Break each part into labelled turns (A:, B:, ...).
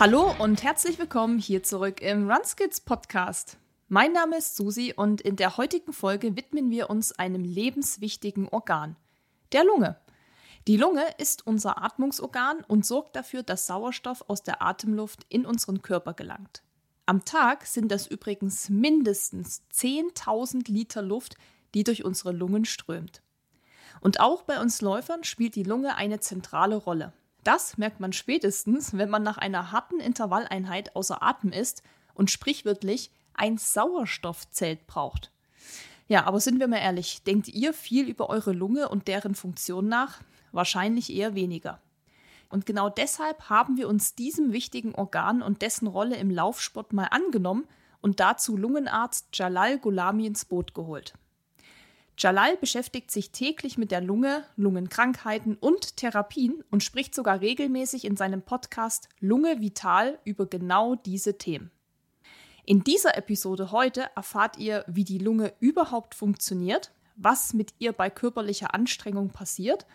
A: Hallo und herzlich willkommen hier zurück im Runskids Podcast. Mein Name ist Susi und in der heutigen Folge widmen wir uns einem lebenswichtigen Organ, der Lunge. Die Lunge ist unser Atmungsorgan und sorgt dafür, dass Sauerstoff aus der Atemluft in unseren Körper gelangt. Am Tag sind das übrigens mindestens 10.000 Liter Luft, die durch unsere Lungen strömt. Und auch bei uns Läufern spielt die Lunge eine zentrale Rolle. Das merkt man spätestens, wenn man nach einer harten Intervalleinheit außer Atem ist und sprichwörtlich ein Sauerstoffzelt braucht. Ja, aber sind wir mal ehrlich, denkt ihr viel über eure Lunge und deren Funktion nach? Wahrscheinlich eher weniger. Und genau deshalb haben wir uns diesem wichtigen Organ und dessen Rolle im Laufsport mal angenommen und dazu Lungenarzt Jalal Gulami ins Boot geholt. Jalal beschäftigt sich täglich mit der Lunge, Lungenkrankheiten und Therapien und spricht sogar regelmäßig in seinem Podcast Lunge Vital über genau diese Themen. In dieser Episode heute erfahrt ihr, wie die Lunge überhaupt funktioniert, was mit ihr bei körperlicher Anstrengung passiert,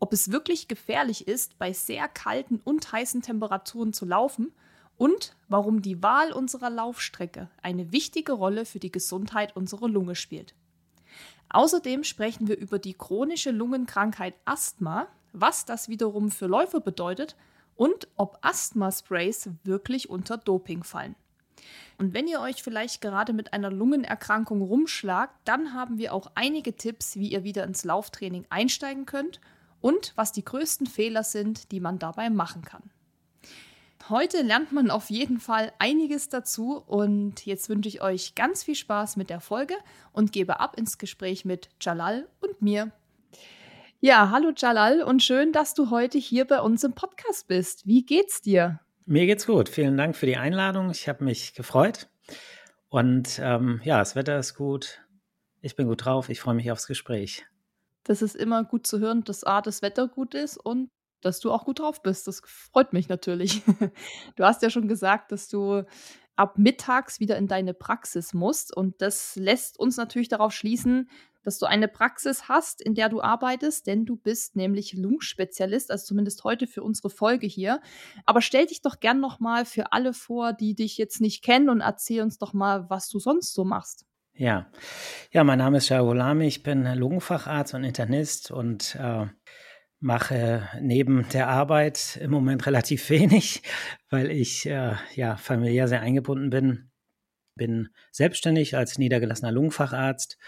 A: ob es wirklich gefährlich ist, bei sehr kalten und heißen Temperaturen zu laufen und warum die Wahl unserer Laufstrecke eine wichtige Rolle für die Gesundheit unserer Lunge spielt. Außerdem sprechen wir über die chronische Lungenkrankheit Asthma, was das wiederum für Läufer bedeutet und ob Asthma-Sprays wirklich unter Doping fallen. Und wenn ihr euch vielleicht gerade mit einer Lungenerkrankung rumschlagt, dann haben wir auch einige Tipps, wie ihr wieder ins Lauftraining einsteigen könnt und was die größten Fehler sind, die man dabei machen kann. Heute lernt man auf jeden Fall einiges dazu und jetzt wünsche ich euch ganz viel Spaß mit der Folge und gebe ab ins Gespräch mit Jalal und mir. Ja, hallo Jalal und schön, dass du heute hier bei uns im Podcast bist. Wie geht's dir?
B: Mir geht's gut. Vielen Dank für die Einladung. Ich habe mich gefreut. Und ähm, ja, das Wetter ist gut. Ich bin gut drauf. Ich freue mich aufs Gespräch.
A: Das ist immer gut zu hören, dass A, das Wetter gut ist und dass du auch gut drauf bist. Das freut mich natürlich. Du hast ja schon gesagt, dass du ab mittags wieder in deine Praxis musst. Und das lässt uns natürlich darauf schließen, dass du eine Praxis hast, in der du arbeitest, denn du bist nämlich Lungenspezialist, also zumindest heute für unsere Folge hier. Aber stell dich doch gern nochmal für alle vor, die dich jetzt nicht kennen und erzähl uns doch mal, was du sonst so machst.
B: Ja, ja, mein Name ist Shahulami, ich bin Lungenfacharzt und Internist und äh, mache neben der Arbeit im Moment relativ wenig, weil ich äh, ja familiär sehr eingebunden bin. Bin selbstständig als niedergelassener Lungenfacharzt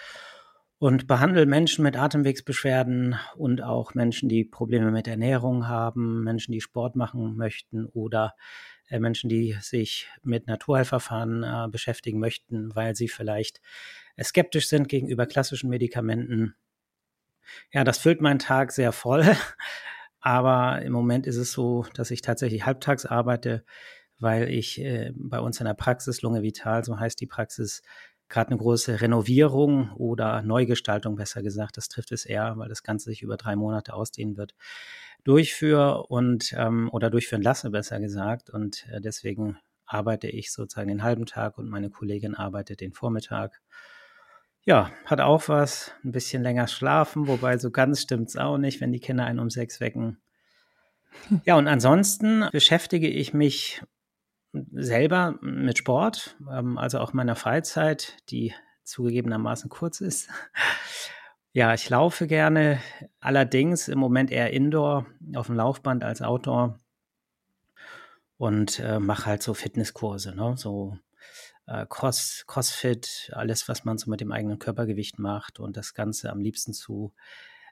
B: und behandle Menschen mit Atemwegsbeschwerden und auch Menschen, die Probleme mit Ernährung haben, Menschen, die Sport machen möchten oder äh, Menschen, die sich mit Naturheilverfahren äh, beschäftigen möchten, weil sie vielleicht äh, skeptisch sind gegenüber klassischen Medikamenten ja, das füllt meinen Tag sehr voll. Aber im Moment ist es so, dass ich tatsächlich halbtags arbeite, weil ich äh, bei uns in der Praxis Lunge Vital, so heißt die Praxis, gerade eine große Renovierung oder Neugestaltung, besser gesagt, das trifft es eher, weil das Ganze sich über drei Monate ausdehnen wird, durchführe und ähm, oder durchführen lasse, besser gesagt. Und äh, deswegen arbeite ich sozusagen den halben Tag und meine Kollegin arbeitet den Vormittag. Ja, hat auch was. Ein bisschen länger schlafen, wobei so ganz stimmt's auch nicht, wenn die Kinder einen um sechs wecken. Ja, und ansonsten beschäftige ich mich selber mit Sport, ähm, also auch meiner Freizeit, die zugegebenermaßen kurz ist. Ja, ich laufe gerne, allerdings im Moment eher Indoor auf dem Laufband als Outdoor und äh, mache halt so Fitnesskurse, ne? so äh, Cross, Crossfit, alles, was man so mit dem eigenen Körpergewicht macht und das Ganze am liebsten zu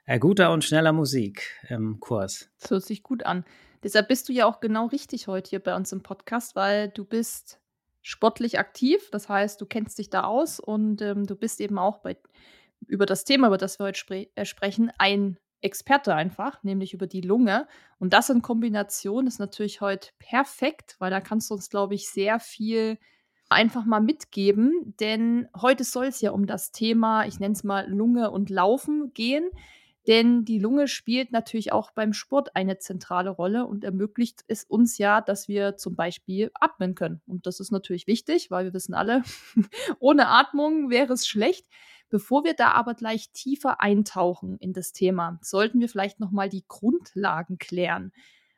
B: äh, guter und schneller Musik im Kurs.
A: Das hört sich gut an. Deshalb bist du ja auch genau richtig heute hier bei uns im Podcast, weil du bist sportlich aktiv. Das heißt, du kennst dich da aus und ähm, du bist eben auch bei, über das Thema, über das wir heute spre äh, sprechen, ein Experte einfach, nämlich über die Lunge. Und das in Kombination ist natürlich heute perfekt, weil da kannst du uns, glaube ich, sehr viel einfach mal mitgeben, denn heute soll es ja um das Thema, ich nenne es mal Lunge und Laufen gehen. Denn die Lunge spielt natürlich auch beim Sport eine zentrale Rolle und ermöglicht es uns ja, dass wir zum Beispiel atmen können. Und das ist natürlich wichtig, weil wir wissen alle, ohne Atmung wäre es schlecht. Bevor wir da aber gleich tiefer eintauchen in das Thema, sollten wir vielleicht nochmal die Grundlagen klären.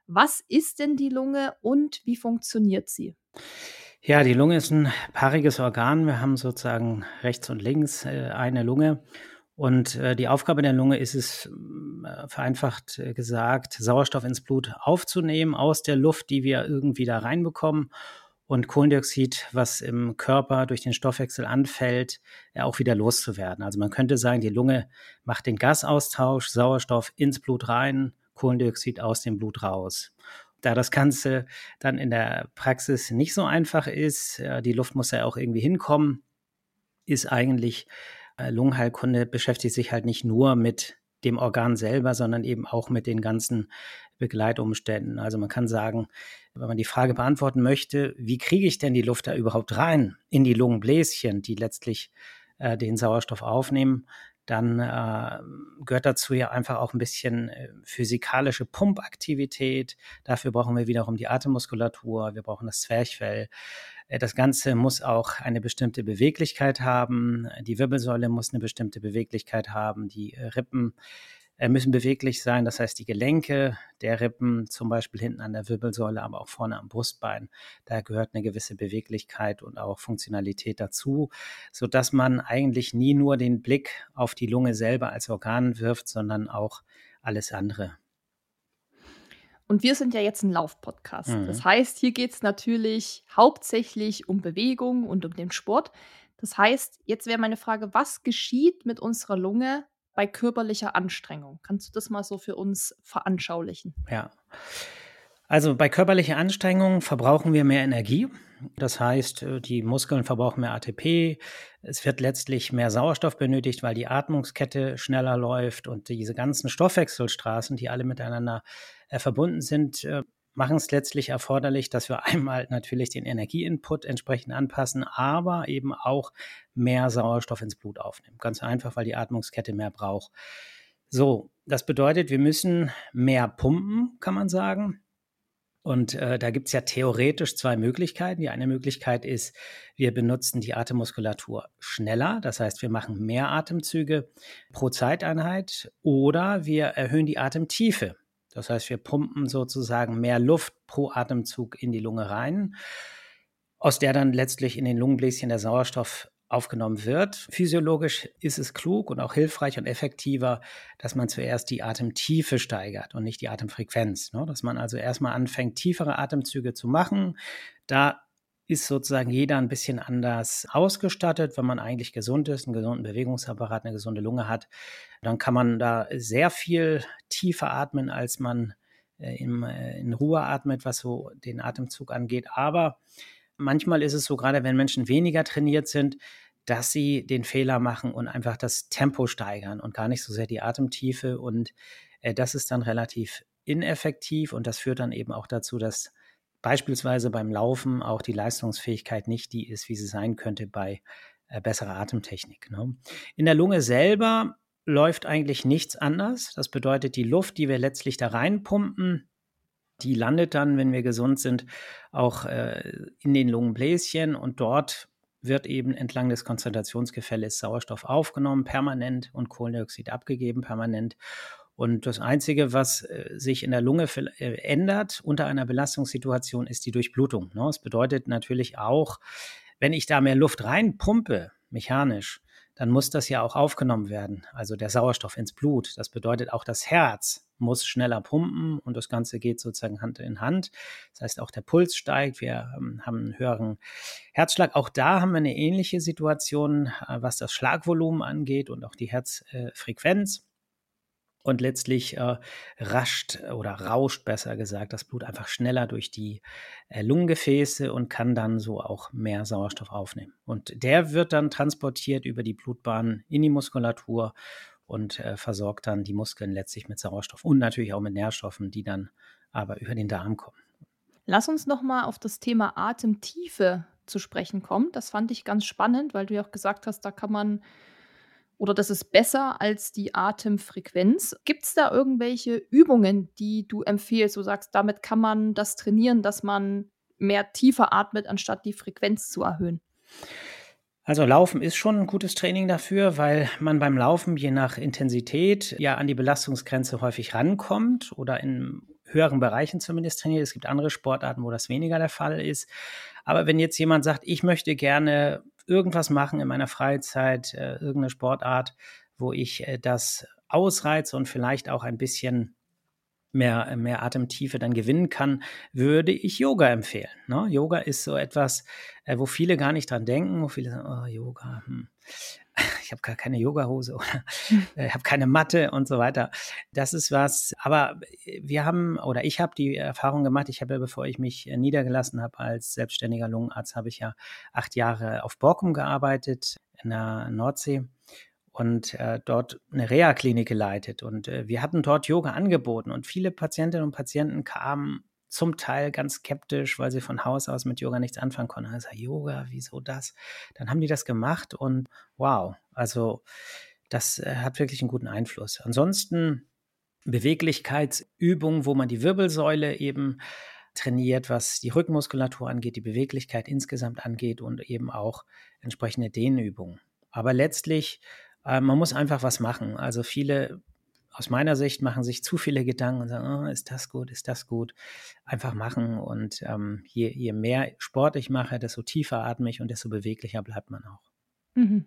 A: Was ist denn die Lunge und wie funktioniert sie?
B: Ja, die Lunge ist ein paariges Organ. Wir haben sozusagen rechts und links äh, eine Lunge. Und äh, die Aufgabe der Lunge ist es, äh, vereinfacht gesagt, Sauerstoff ins Blut aufzunehmen aus der Luft, die wir irgendwie da reinbekommen und Kohlendioxid, was im Körper durch den Stoffwechsel anfällt, auch wieder loszuwerden. Also man könnte sagen, die Lunge macht den Gasaustausch, Sauerstoff ins Blut rein, Kohlendioxid aus dem Blut raus. Da das Ganze dann in der Praxis nicht so einfach ist, die Luft muss ja auch irgendwie hinkommen, ist eigentlich äh, Lungenheilkunde beschäftigt sich halt nicht nur mit dem Organ selber, sondern eben auch mit den ganzen Begleitumständen. Also man kann sagen, wenn man die Frage beantworten möchte, wie kriege ich denn die Luft da überhaupt rein in die Lungenbläschen, die letztlich äh, den Sauerstoff aufnehmen, dann äh, gehört dazu ja einfach auch ein bisschen äh, physikalische Pumpaktivität. Dafür brauchen wir wiederum die Atemmuskulatur, wir brauchen das Zwerchfell. Äh, das Ganze muss auch eine bestimmte Beweglichkeit haben. Die Wirbelsäule muss eine bestimmte Beweglichkeit haben. Die äh, Rippen müssen beweglich sein. Das heißt, die Gelenke der Rippen, zum Beispiel hinten an der Wirbelsäule, aber auch vorne am Brustbein, da gehört eine gewisse Beweglichkeit und auch Funktionalität dazu, sodass man eigentlich nie nur den Blick auf die Lunge selber als Organ wirft, sondern auch alles andere.
A: Und wir sind ja jetzt ein Laufpodcast. Mhm. Das heißt, hier geht es natürlich hauptsächlich um Bewegung und um den Sport. Das heißt, jetzt wäre meine Frage, was geschieht mit unserer Lunge, bei körperlicher Anstrengung. Kannst du das mal so für uns veranschaulichen?
B: Ja. Also bei körperlicher Anstrengung verbrauchen wir mehr Energie. Das heißt, äh, die Muskeln verbrauchen mehr ATP. Es wird letztlich mehr Sauerstoff benötigt, weil die Atmungskette schneller läuft und diese ganzen Stoffwechselstraßen, die alle miteinander äh, verbunden sind, äh, machen es letztlich erforderlich, dass wir einmal natürlich den Energieinput entsprechend anpassen, aber eben auch mehr Sauerstoff ins Blut aufnehmen. Ganz einfach, weil die Atmungskette mehr braucht. So, das bedeutet, wir müssen mehr pumpen, kann man sagen. Und äh, da gibt es ja theoretisch zwei Möglichkeiten. Die eine Möglichkeit ist, wir benutzen die Atemmuskulatur schneller, das heißt, wir machen mehr Atemzüge pro Zeiteinheit oder wir erhöhen die Atemtiefe. Das heißt, wir pumpen sozusagen mehr Luft pro Atemzug in die Lunge rein, aus der dann letztlich in den Lungenbläschen der Sauerstoff aufgenommen wird. Physiologisch ist es klug und auch hilfreich und effektiver, dass man zuerst die Atemtiefe steigert und nicht die Atemfrequenz. Ne? Dass man also erstmal anfängt, tiefere Atemzüge zu machen. Da ist sozusagen jeder ein bisschen anders ausgestattet. Wenn man eigentlich gesund ist, einen gesunden Bewegungsapparat, eine gesunde Lunge hat, dann kann man da sehr viel tiefer atmen, als man äh, in, äh, in Ruhe atmet, was so den Atemzug angeht. Aber manchmal ist es so, gerade wenn Menschen weniger trainiert sind, dass sie den Fehler machen und einfach das Tempo steigern und gar nicht so sehr die Atemtiefe. Und äh, das ist dann relativ ineffektiv und das führt dann eben auch dazu, dass beispielsweise beim Laufen auch die Leistungsfähigkeit nicht die ist, wie sie sein könnte bei äh, besserer Atemtechnik. Ne? In der Lunge selber läuft eigentlich nichts anders. Das bedeutet, die Luft, die wir letztlich da reinpumpen, die landet dann, wenn wir gesund sind, auch äh, in den Lungenbläschen und dort wird eben entlang des Konzentrationsgefälles Sauerstoff aufgenommen, permanent und Kohlendioxid abgegeben, permanent. Und das Einzige, was äh, sich in der Lunge äh, ändert unter einer Belastungssituation, ist die Durchblutung. Ne? Das bedeutet natürlich auch, wenn ich da mehr Luft reinpumpe, mechanisch, dann muss das ja auch aufgenommen werden, also der Sauerstoff ins Blut. Das bedeutet auch das Herz muss schneller pumpen und das Ganze geht sozusagen Hand in Hand. Das heißt, auch der Puls steigt, wir ähm, haben einen höheren Herzschlag. Auch da haben wir eine ähnliche Situation, äh, was das Schlagvolumen angeht und auch die Herzfrequenz. Und letztlich äh, rascht oder rauscht, besser gesagt, das Blut einfach schneller durch die äh, Lungengefäße und kann dann so auch mehr Sauerstoff aufnehmen. Und der wird dann transportiert über die Blutbahn in die Muskulatur und äh, versorgt dann die Muskeln letztlich mit Sauerstoff und natürlich auch mit Nährstoffen, die dann aber über den Darm kommen.
A: Lass uns noch mal auf das Thema Atemtiefe zu sprechen kommen. Das fand ich ganz spannend, weil du ja auch gesagt hast, da kann man oder das ist besser als die Atemfrequenz. Gibt es da irgendwelche Übungen, die du empfiehlst? Du sagst, damit kann man das trainieren, dass man mehr tiefer atmet, anstatt die Frequenz zu erhöhen.
B: Also Laufen ist schon ein gutes Training dafür, weil man beim Laufen je nach Intensität ja an die Belastungsgrenze häufig rankommt oder in höheren Bereichen zumindest trainiert. Es gibt andere Sportarten, wo das weniger der Fall ist. Aber wenn jetzt jemand sagt, ich möchte gerne irgendwas machen in meiner Freizeit, äh, irgendeine Sportart, wo ich äh, das ausreize und vielleicht auch ein bisschen mehr, mehr Atemtiefe dann gewinnen kann, würde ich Yoga empfehlen. Ne? Yoga ist so etwas, äh, wo viele gar nicht dran denken, wo viele sagen, oh, Yoga, hm. Ich habe gar keine Yogahose oder hm. äh, ich habe keine Matte und so weiter. Das ist was, aber wir haben oder ich habe die Erfahrung gemacht, ich habe ja, bevor ich mich äh, niedergelassen habe als selbstständiger Lungenarzt, habe ich ja acht Jahre auf Borkum gearbeitet in der Nordsee und äh, dort eine Reha-Klinik geleitet. Und äh, wir hatten dort Yoga angeboten und viele Patientinnen und Patienten kamen zum Teil ganz skeptisch, weil sie von Haus aus mit Yoga nichts anfangen konnten. Also Yoga, wieso das? Dann haben die das gemacht und wow, also das äh, hat wirklich einen guten Einfluss. Ansonsten Beweglichkeitsübungen, wo man die Wirbelsäule eben trainiert, was die Rückenmuskulatur angeht, die Beweglichkeit insgesamt angeht und eben auch entsprechende Dehnübungen. Aber letztlich äh, man muss einfach was machen. Also viele aus meiner Sicht machen sich zu viele Gedanken und sagen, oh, ist das gut, ist das gut. Einfach machen. Und ähm, je, je mehr Sport ich mache, desto tiefer atme ich und desto beweglicher bleibt man auch.
A: Mhm.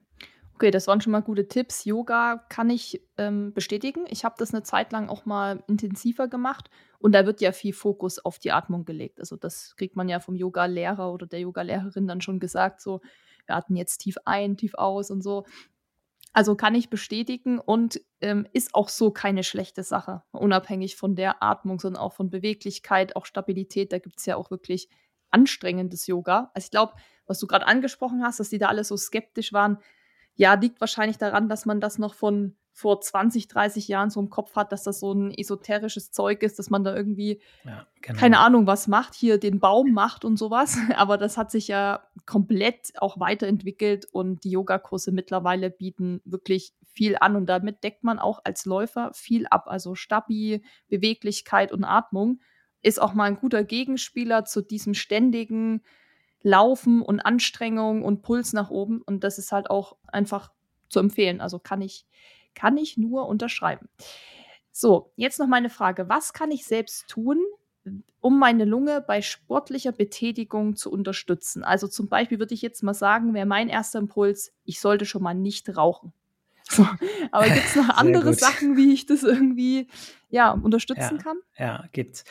A: Okay, das waren schon mal gute Tipps. Yoga kann ich ähm, bestätigen. Ich habe das eine Zeit lang auch mal intensiver gemacht und da wird ja viel Fokus auf die Atmung gelegt. Also das kriegt man ja vom Yoga-Lehrer oder der Yoga-Lehrerin dann schon gesagt, so wir atmen jetzt tief ein, tief aus und so. Also kann ich bestätigen und ähm, ist auch so keine schlechte Sache, unabhängig von der Atmung, sondern auch von Beweglichkeit, auch Stabilität. Da gibt es ja auch wirklich anstrengendes Yoga. Also ich glaube, was du gerade angesprochen hast, dass die da alle so skeptisch waren, ja, liegt wahrscheinlich daran, dass man das noch von vor 20, 30 Jahren so im Kopf hat, dass das so ein esoterisches Zeug ist, dass man da irgendwie, ja, genau. keine Ahnung, was macht, hier den Baum macht und sowas. Aber das hat sich ja komplett auch weiterentwickelt und die Yogakurse mittlerweile bieten wirklich viel an und damit deckt man auch als Läufer viel ab. Also Stabi, Beweglichkeit und Atmung ist auch mal ein guter Gegenspieler zu diesem ständigen Laufen und Anstrengung und Puls nach oben. Und das ist halt auch einfach zu empfehlen. Also kann ich kann ich nur unterschreiben. So, jetzt noch meine Frage. Was kann ich selbst tun, um meine Lunge bei sportlicher Betätigung zu unterstützen? Also zum Beispiel würde ich jetzt mal sagen, wäre mein erster Impuls, ich sollte schon mal nicht rauchen. So, aber gibt es noch andere Sachen, wie ich das irgendwie ja, unterstützen
B: ja,
A: kann?
B: Ja, gibt's.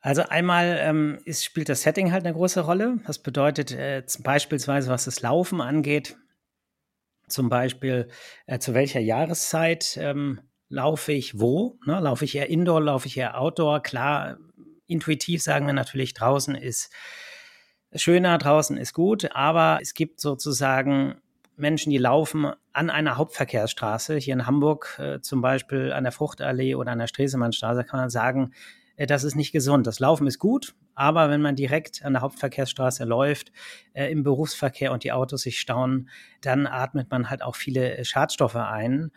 B: Also einmal ähm, ist, spielt das Setting halt eine große Rolle. Das bedeutet äh, beispielsweise, was das Laufen angeht, zum Beispiel, äh, zu welcher Jahreszeit ähm, laufe ich wo? Ne? Laufe ich eher Indoor, laufe ich eher Outdoor? Klar, intuitiv sagen wir natürlich, draußen ist schöner, draußen ist gut, aber es gibt sozusagen Menschen, die laufen an einer Hauptverkehrsstraße, hier in Hamburg äh, zum Beispiel an der Fruchtallee oder an der Stresemannstraße, kann man sagen, äh, das ist nicht gesund. Das Laufen ist gut, aber wenn man direkt an der Hauptverkehrsstraße läuft, äh, im Berufsverkehr und die Autos sich stauen, dann atmet man halt auch viele äh, Schadstoffe ein.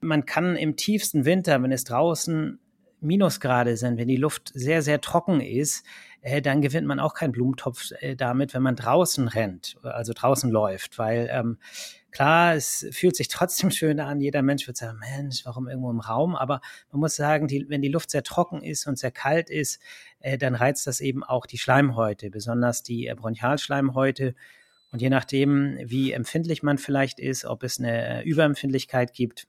B: Man kann im tiefsten Winter, wenn es draußen Minusgrade sind, wenn die Luft sehr, sehr trocken ist, äh, dann gewinnt man auch keinen Blumentopf äh, damit, wenn man draußen rennt, also draußen läuft, weil ähm, klar, es fühlt sich trotzdem schön an. Jeder Mensch wird sagen, Mensch, warum irgendwo im Raum? Aber man muss sagen, die, wenn die Luft sehr trocken ist und sehr kalt ist, äh, dann reizt das eben auch die Schleimhäute, besonders die äh, Bronchialschleimhäute. Und je nachdem, wie empfindlich man vielleicht ist, ob es eine äh, Überempfindlichkeit gibt,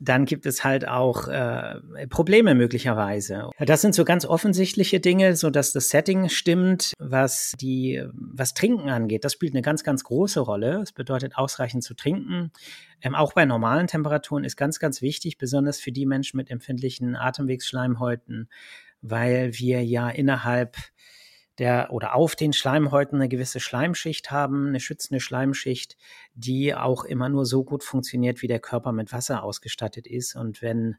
B: dann gibt es halt auch äh, Probleme möglicherweise. Das sind so ganz offensichtliche Dinge, so dass das Setting stimmt, was die was Trinken angeht. Das spielt eine ganz ganz große Rolle. Es bedeutet ausreichend zu trinken. Ähm, auch bei normalen Temperaturen ist ganz ganz wichtig, besonders für die Menschen mit empfindlichen Atemwegsschleimhäuten, weil wir ja innerhalb der oder auf den Schleimhäuten eine gewisse Schleimschicht haben, eine schützende Schleimschicht, die auch immer nur so gut funktioniert, wie der Körper mit Wasser ausgestattet ist. Und wenn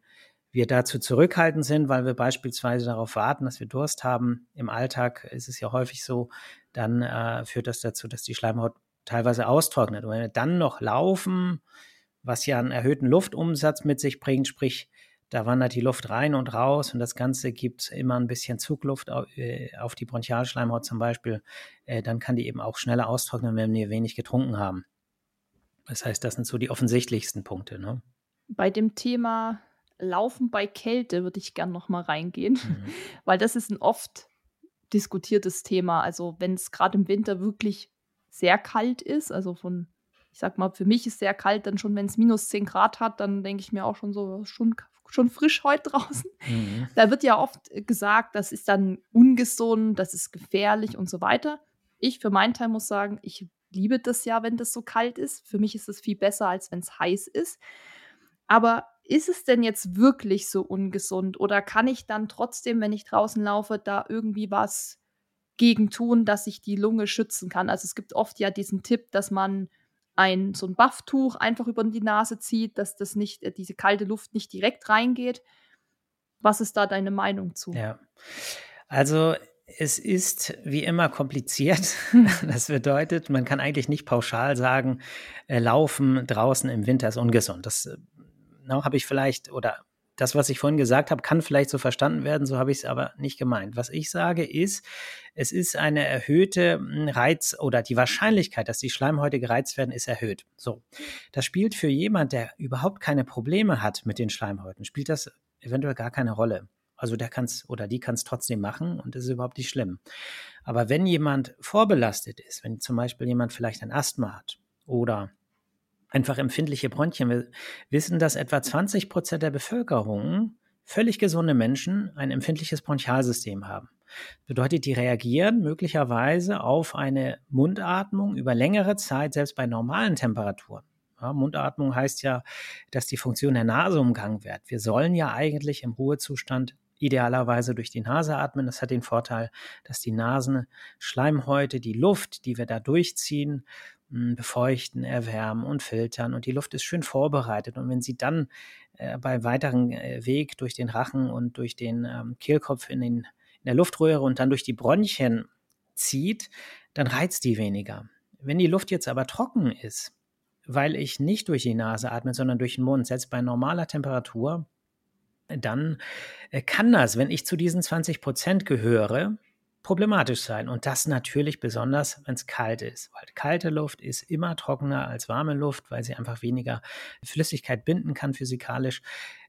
B: wir dazu zurückhaltend sind, weil wir beispielsweise darauf warten, dass wir Durst haben, im Alltag ist es ja häufig so, dann äh, führt das dazu, dass die Schleimhaut teilweise austrocknet. Und wenn wir dann noch laufen, was ja einen erhöhten Luftumsatz mit sich bringt, sprich da wandert die Luft rein und raus und das Ganze gibt immer ein bisschen Zugluft auf, äh, auf die Bronchialschleimhaut zum Beispiel. Äh, dann kann die eben auch schneller austrocknen, wenn wir wenig getrunken haben. Das heißt, das sind so die offensichtlichsten Punkte. Ne?
A: Bei dem Thema Laufen bei Kälte würde ich gern noch mal reingehen, mhm. weil das ist ein oft diskutiertes Thema. Also wenn es gerade im Winter wirklich sehr kalt ist, also von, ich sag mal, für mich ist sehr kalt, dann schon, wenn es minus 10 Grad hat, dann denke ich mir auch schon so, schon, schon frisch heute draußen. Mhm. Da wird ja oft gesagt, das ist dann ungesund, das ist gefährlich und so weiter. Ich für meinen Teil muss sagen, ich liebe das ja, wenn das so kalt ist. Für mich ist es viel besser, als wenn es heiß ist. Aber ist es denn jetzt wirklich so ungesund oder kann ich dann trotzdem, wenn ich draußen laufe, da irgendwie was gegen tun, dass ich die Lunge schützen kann? Also es gibt oft ja diesen Tipp, dass man ein so ein Bufftuch einfach über die Nase zieht, dass das nicht äh, diese kalte Luft nicht direkt reingeht. Was ist da deine Meinung zu?
B: Ja. Also es ist wie immer kompliziert. Das bedeutet, man kann eigentlich nicht pauschal sagen, äh, Laufen draußen im Winter ist ungesund. Das äh, habe ich vielleicht, oder das, was ich vorhin gesagt habe, kann vielleicht so verstanden werden, so habe ich es aber nicht gemeint. Was ich sage ist, es ist eine erhöhte hm, Reiz oder die Wahrscheinlichkeit, dass die Schleimhäute gereizt werden, ist erhöht. So, das spielt für jemand, der überhaupt keine Probleme hat mit den Schleimhäuten, spielt das eventuell gar keine Rolle. Also der kann es oder die kann es trotzdem machen und das ist überhaupt nicht schlimm. Aber wenn jemand vorbelastet ist, wenn zum Beispiel jemand vielleicht ein Asthma hat oder einfach empfindliche Bronchien, wir wissen, dass etwa 20 Prozent der Bevölkerung völlig gesunde Menschen ein empfindliches Bronchialsystem haben. Das bedeutet, die reagieren möglicherweise auf eine Mundatmung über längere Zeit, selbst bei normalen Temperaturen. Ja, Mundatmung heißt ja, dass die Funktion der Nase umgangen wird. Wir sollen ja eigentlich im Ruhezustand idealerweise durch die Nase atmen. Das hat den Vorteil, dass die Nasenschleimhäute, die Luft, die wir da durchziehen, befeuchten, erwärmen und filtern und die Luft ist schön vorbereitet. Und wenn sie dann äh, bei weiteren äh, Weg durch den Rachen und durch den ähm, Kehlkopf in, den, in der Luftröhre und dann durch die Bronchien zieht, dann reizt die weniger. Wenn die Luft jetzt aber trocken ist, weil ich nicht durch die Nase atme, sondern durch den Mund, selbst bei normaler Temperatur, dann äh, kann das, wenn ich zu diesen 20 Prozent gehöre, problematisch sein. Und das natürlich besonders, wenn es kalt ist. Weil kalte Luft ist immer trockener als warme Luft, weil sie einfach weniger Flüssigkeit binden kann physikalisch.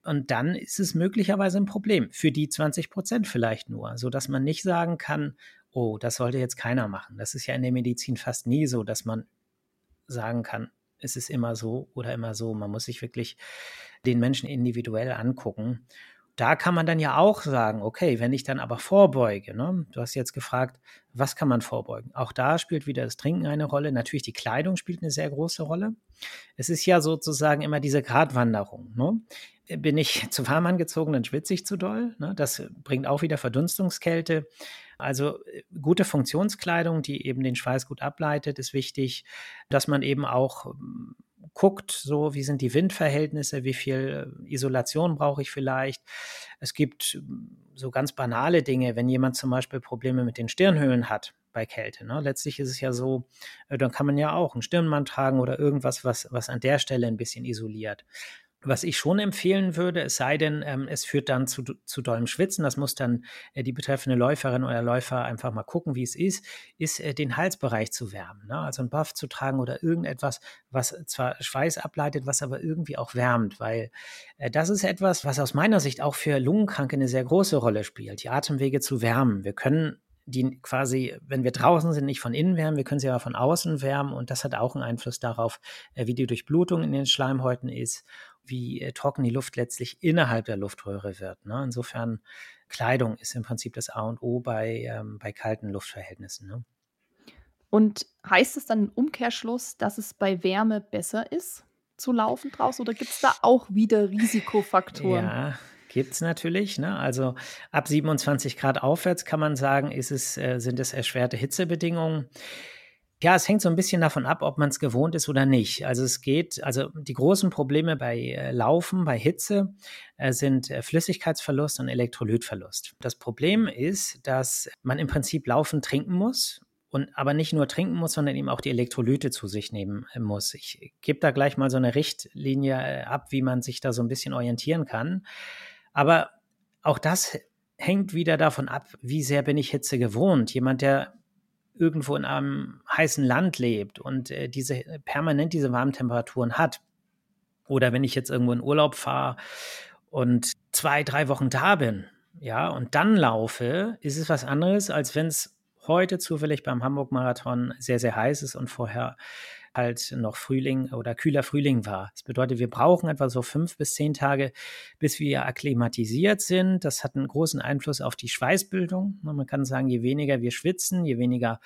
B: Und dann ist es möglicherweise ein Problem. Für die 20 Prozent vielleicht nur. Sodass man nicht sagen kann, oh, das sollte jetzt keiner machen. Das ist ja in der Medizin fast nie so, dass man sagen kann, es ist immer so oder immer so. Man muss sich wirklich den Menschen individuell angucken. Da kann man dann ja auch sagen, okay, wenn ich dann aber vorbeuge, ne? du hast jetzt gefragt, was kann man vorbeugen? Auch da spielt wieder das Trinken eine Rolle. Natürlich die Kleidung spielt eine sehr große Rolle. Es ist ja sozusagen immer diese Gratwanderung. Ne? Bin ich zu warm angezogen, dann schwitze ich zu doll. Ne? Das bringt auch wieder Verdunstungskälte. Also äh, gute Funktionskleidung, die eben den Schweiß gut ableitet, ist wichtig, dass man eben auch hm, guckt, so wie sind die Windverhältnisse, wie viel äh, Isolation brauche ich vielleicht. Es gibt hm, so ganz banale Dinge, wenn jemand zum Beispiel Probleme mit den Stirnhöhlen hat bei Kälte. Ne? Letztlich ist es ja so, äh, dann kann man ja auch einen Stirnmann tragen oder irgendwas, was, was an der Stelle ein bisschen isoliert. Was ich schon empfehlen würde, es sei denn, ähm, es führt dann zu, zu dollem Schwitzen, das muss dann äh, die betreffende Läuferin oder Läufer einfach mal gucken, wie es ist, ist äh, den Halsbereich zu wärmen. Ne? Also ein Buff zu tragen oder irgendetwas, was zwar Schweiß ableitet, was aber irgendwie auch wärmt, weil äh, das ist etwas, was aus meiner Sicht auch für Lungenkranke eine sehr große Rolle spielt, die Atemwege zu wärmen. Wir können die quasi, wenn wir draußen sind, nicht von innen wärmen, wir können sie aber von außen wärmen und das hat auch einen Einfluss darauf, äh, wie die Durchblutung in den Schleimhäuten ist wie äh, trocken die Luft letztlich innerhalb der Luftröhre wird. Ne? Insofern, Kleidung ist im Prinzip das A und O bei, ähm, bei kalten Luftverhältnissen. Ne?
A: Und heißt es dann im Umkehrschluss, dass es bei Wärme besser ist zu laufen draußen oder gibt es da auch wieder Risikofaktoren?
B: Ja, gibt es natürlich. Ne? Also ab 27 Grad aufwärts kann man sagen, ist es, äh, sind es erschwerte Hitzebedingungen. Ja, es hängt so ein bisschen davon ab, ob man es gewohnt ist oder nicht. Also es geht, also die großen Probleme bei äh, Laufen, bei Hitze äh, sind äh, Flüssigkeitsverlust und Elektrolytverlust. Das Problem ist, dass man im Prinzip Laufen trinken muss und aber nicht nur trinken muss, sondern eben auch die Elektrolyte zu sich nehmen muss. Ich gebe da gleich mal so eine Richtlinie ab, wie man sich da so ein bisschen orientieren kann. Aber auch das hängt wieder davon ab, wie sehr bin ich Hitze gewohnt. Jemand, der irgendwo in einem heißen Land lebt und äh, diese permanent diese warmen Temperaturen hat, oder wenn ich jetzt irgendwo in Urlaub fahre und zwei, drei Wochen da bin, ja, und dann laufe, ist es was anderes, als wenn es heute zufällig beim Hamburg-Marathon sehr, sehr heiß ist und vorher halt noch Frühling oder kühler Frühling war. Das bedeutet, wir brauchen etwa so fünf bis zehn Tage, bis wir akklimatisiert sind. Das hat einen großen Einfluss auf die Schweißbildung. Man kann sagen, je weniger wir schwitzen, je weniger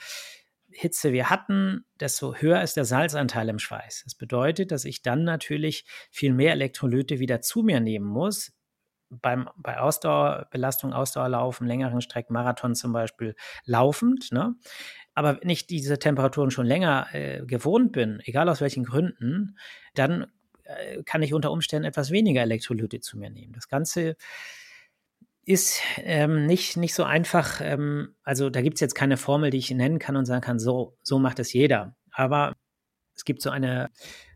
B: Hitze wir hatten, desto höher ist der Salzanteil im Schweiß. Das bedeutet, dass ich dann natürlich viel mehr Elektrolyte wieder zu mir nehmen muss. Beim, bei Ausdauerbelastung, Ausdauerlaufen, längeren Strecken, Marathon zum Beispiel, laufend. Ne? Aber wenn ich diese Temperaturen schon länger äh, gewohnt bin, egal aus welchen Gründen, dann äh, kann ich unter Umständen etwas weniger Elektrolyte zu mir nehmen. Das Ganze ist ähm, nicht, nicht so einfach. Ähm, also da gibt es jetzt keine Formel, die ich nennen kann und sagen kann, so, so macht es jeder. Aber es gibt so eine,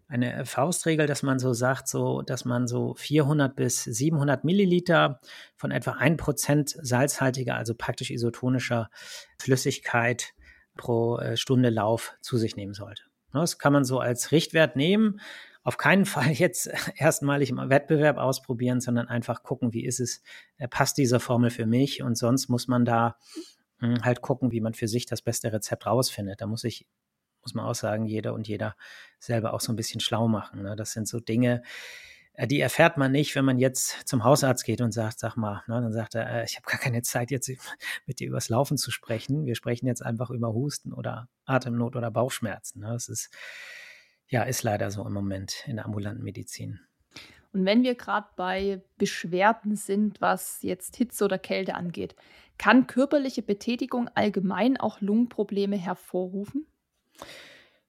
B: eine Faustregel, dass man so sagt, so, dass man so 400 bis 700 Milliliter von etwa 1% salzhaltiger, also praktisch isotonischer Flüssigkeit pro äh, Stunde Lauf zu sich nehmen sollte. Das kann man so als Richtwert nehmen auf keinen Fall jetzt erstmalig im Wettbewerb ausprobieren, sondern einfach gucken, wie ist es, äh, passt diese Formel für mich und sonst muss man da hm, halt gucken, wie man für sich das beste Rezept rausfindet. Da muss ich, muss man auch sagen, jeder und jeder selber auch so ein bisschen schlau machen. Ne? Das sind so Dinge, äh, die erfährt man nicht, wenn man jetzt zum Hausarzt geht und sagt, sag mal, ne, dann sagt er, äh, ich habe gar keine Zeit, jetzt mit dir übers Laufen zu sprechen. Wir sprechen jetzt einfach über Husten oder Atemnot oder Bauchschmerzen. Ne? Das ist ja, ist leider so im Moment in der ambulanten Medizin.
A: Und wenn wir gerade bei Beschwerden sind, was jetzt Hitze oder Kälte angeht, kann körperliche Betätigung allgemein auch Lungenprobleme hervorrufen?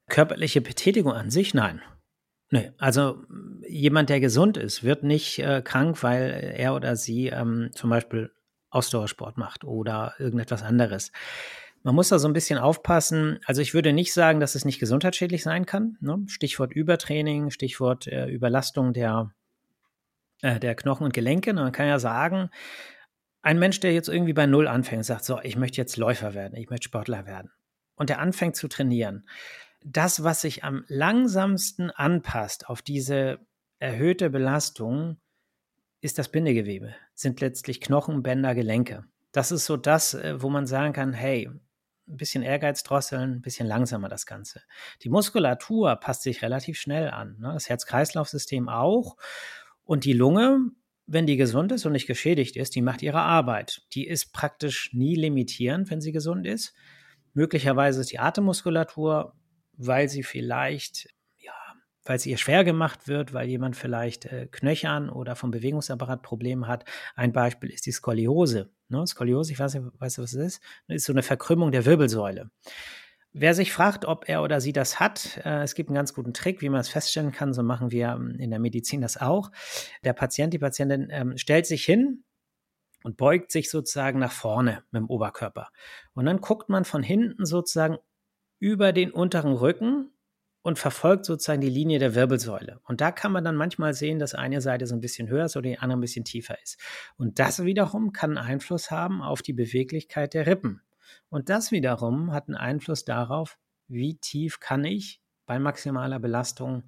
B: Körperliche Betätigung an sich, nein. Nee, also jemand, der gesund ist, wird nicht äh, krank, weil er oder sie ähm, zum Beispiel Ausdauersport macht oder irgendetwas anderes. Man muss da so ein bisschen aufpassen. Also ich würde nicht sagen, dass es nicht gesundheitsschädlich sein kann. Ne? Stichwort Übertraining, Stichwort äh, Überlastung der, äh, der Knochen und Gelenke. Man kann ja sagen, ein Mensch, der jetzt irgendwie bei Null anfängt und sagt, so, ich möchte jetzt Läufer werden, ich möchte Sportler werden. Und der anfängt zu trainieren. Das, was sich am langsamsten anpasst auf diese erhöhte Belastung, ist das Bindegewebe, sind letztlich Knochen, Bänder, Gelenke. Das ist so das, äh, wo man sagen kann, hey, ein bisschen Ehrgeiz drosseln, ein bisschen langsamer das Ganze. Die Muskulatur passt sich relativ schnell an, ne? das Herz-Kreislauf-System auch. Und die Lunge, wenn die gesund ist und nicht geschädigt ist, die macht ihre Arbeit. Die ist praktisch nie limitierend, wenn sie gesund ist. Möglicherweise ist die Atemmuskulatur, weil sie vielleicht weil es ihr schwer gemacht wird, weil jemand vielleicht äh, Knöchern oder vom Bewegungsapparat Probleme hat. Ein Beispiel ist die Skoliose. Ne? Skoliose, ich weiß nicht, weißt du, was es ist? Ist so eine Verkrümmung der Wirbelsäule. Wer sich fragt, ob er oder sie das hat, äh, es gibt einen ganz guten Trick, wie man es feststellen kann. So machen wir ähm, in der Medizin das auch. Der Patient, die Patientin ähm, stellt sich hin und beugt sich sozusagen nach vorne mit dem Oberkörper. Und dann guckt man von hinten sozusagen über den unteren Rücken und verfolgt sozusagen die Linie der Wirbelsäule. Und da kann man dann manchmal sehen, dass eine Seite so ein bisschen höher ist oder die andere ein bisschen tiefer ist. Und das wiederum kann Einfluss haben auf die Beweglichkeit der Rippen. Und das wiederum hat einen Einfluss darauf, wie tief kann ich bei maximaler Belastung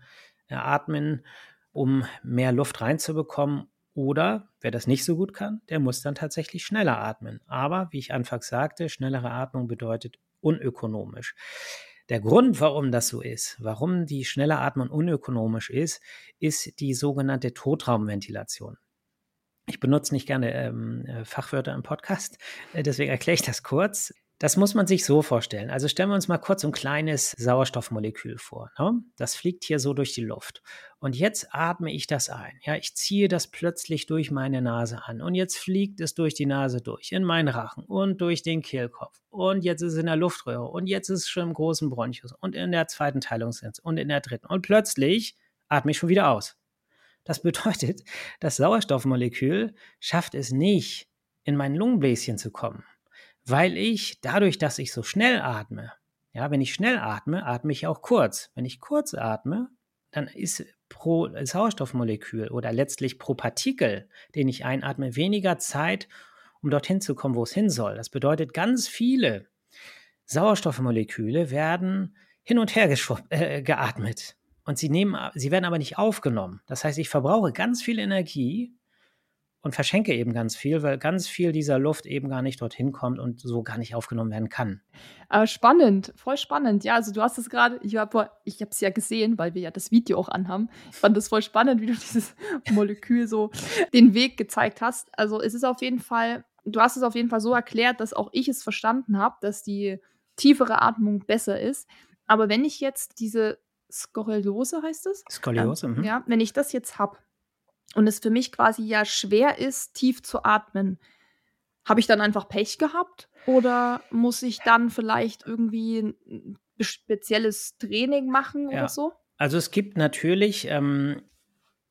B: atmen, um mehr Luft reinzubekommen. Oder wer das nicht so gut kann, der muss dann tatsächlich schneller atmen. Aber wie ich anfangs sagte, schnellere Atmung bedeutet unökonomisch. Der Grund, warum das so ist, warum die schnelle Atmung unökonomisch ist, ist die sogenannte Totraumventilation. Ich benutze nicht gerne ähm, äh, Fachwörter im Podcast, äh, deswegen erkläre ich das kurz. Das muss man sich so vorstellen. Also stellen wir uns mal kurz ein kleines Sauerstoffmolekül vor. Ne? Das fliegt hier so durch die Luft. Und jetzt atme ich das ein. Ja, ich ziehe das plötzlich durch meine Nase an. Und jetzt fliegt es durch die Nase durch, in meinen Rachen und durch den Kehlkopf. Und jetzt ist es in der Luftröhre. Und jetzt ist es schon im großen Bronchus und in der zweiten Teilungssense und in der dritten. Und plötzlich atme ich schon wieder aus. Das bedeutet, das Sauerstoffmolekül schafft es nicht, in mein Lungenbläschen zu kommen weil ich dadurch, dass ich so schnell atme, ja, wenn ich schnell atme, atme ich auch kurz. Wenn ich kurz atme, dann ist pro Sauerstoffmolekül oder letztlich pro Partikel, den ich einatme, weniger Zeit, um dorthin zu kommen, wo es hin soll. Das bedeutet, ganz viele Sauerstoffmoleküle werden hin und her äh, geatmet und sie, nehmen, sie werden aber nicht aufgenommen. Das heißt, ich verbrauche ganz viel Energie und verschenke eben ganz viel, weil ganz viel dieser Luft eben gar nicht dorthin kommt und so gar nicht aufgenommen werden kann.
A: Aber spannend, voll spannend. Ja, also du hast es gerade, ich habe ich es ja gesehen, weil wir ja das Video auch anhaben. Ich fand das voll spannend, wie du dieses Molekül so den Weg gezeigt hast. Also es ist auf jeden Fall, du hast es auf jeden Fall so erklärt, dass auch ich es verstanden habe, dass die tiefere Atmung besser ist. Aber wenn ich jetzt diese Skoliose heißt es?
B: Skoliose,
A: ähm, ja. Wenn ich das jetzt habe, und es für mich quasi ja schwer ist, tief zu atmen, habe ich dann einfach Pech gehabt oder muss ich dann vielleicht irgendwie ein spezielles Training machen ja. oder so?
B: Also es gibt natürlich, ähm,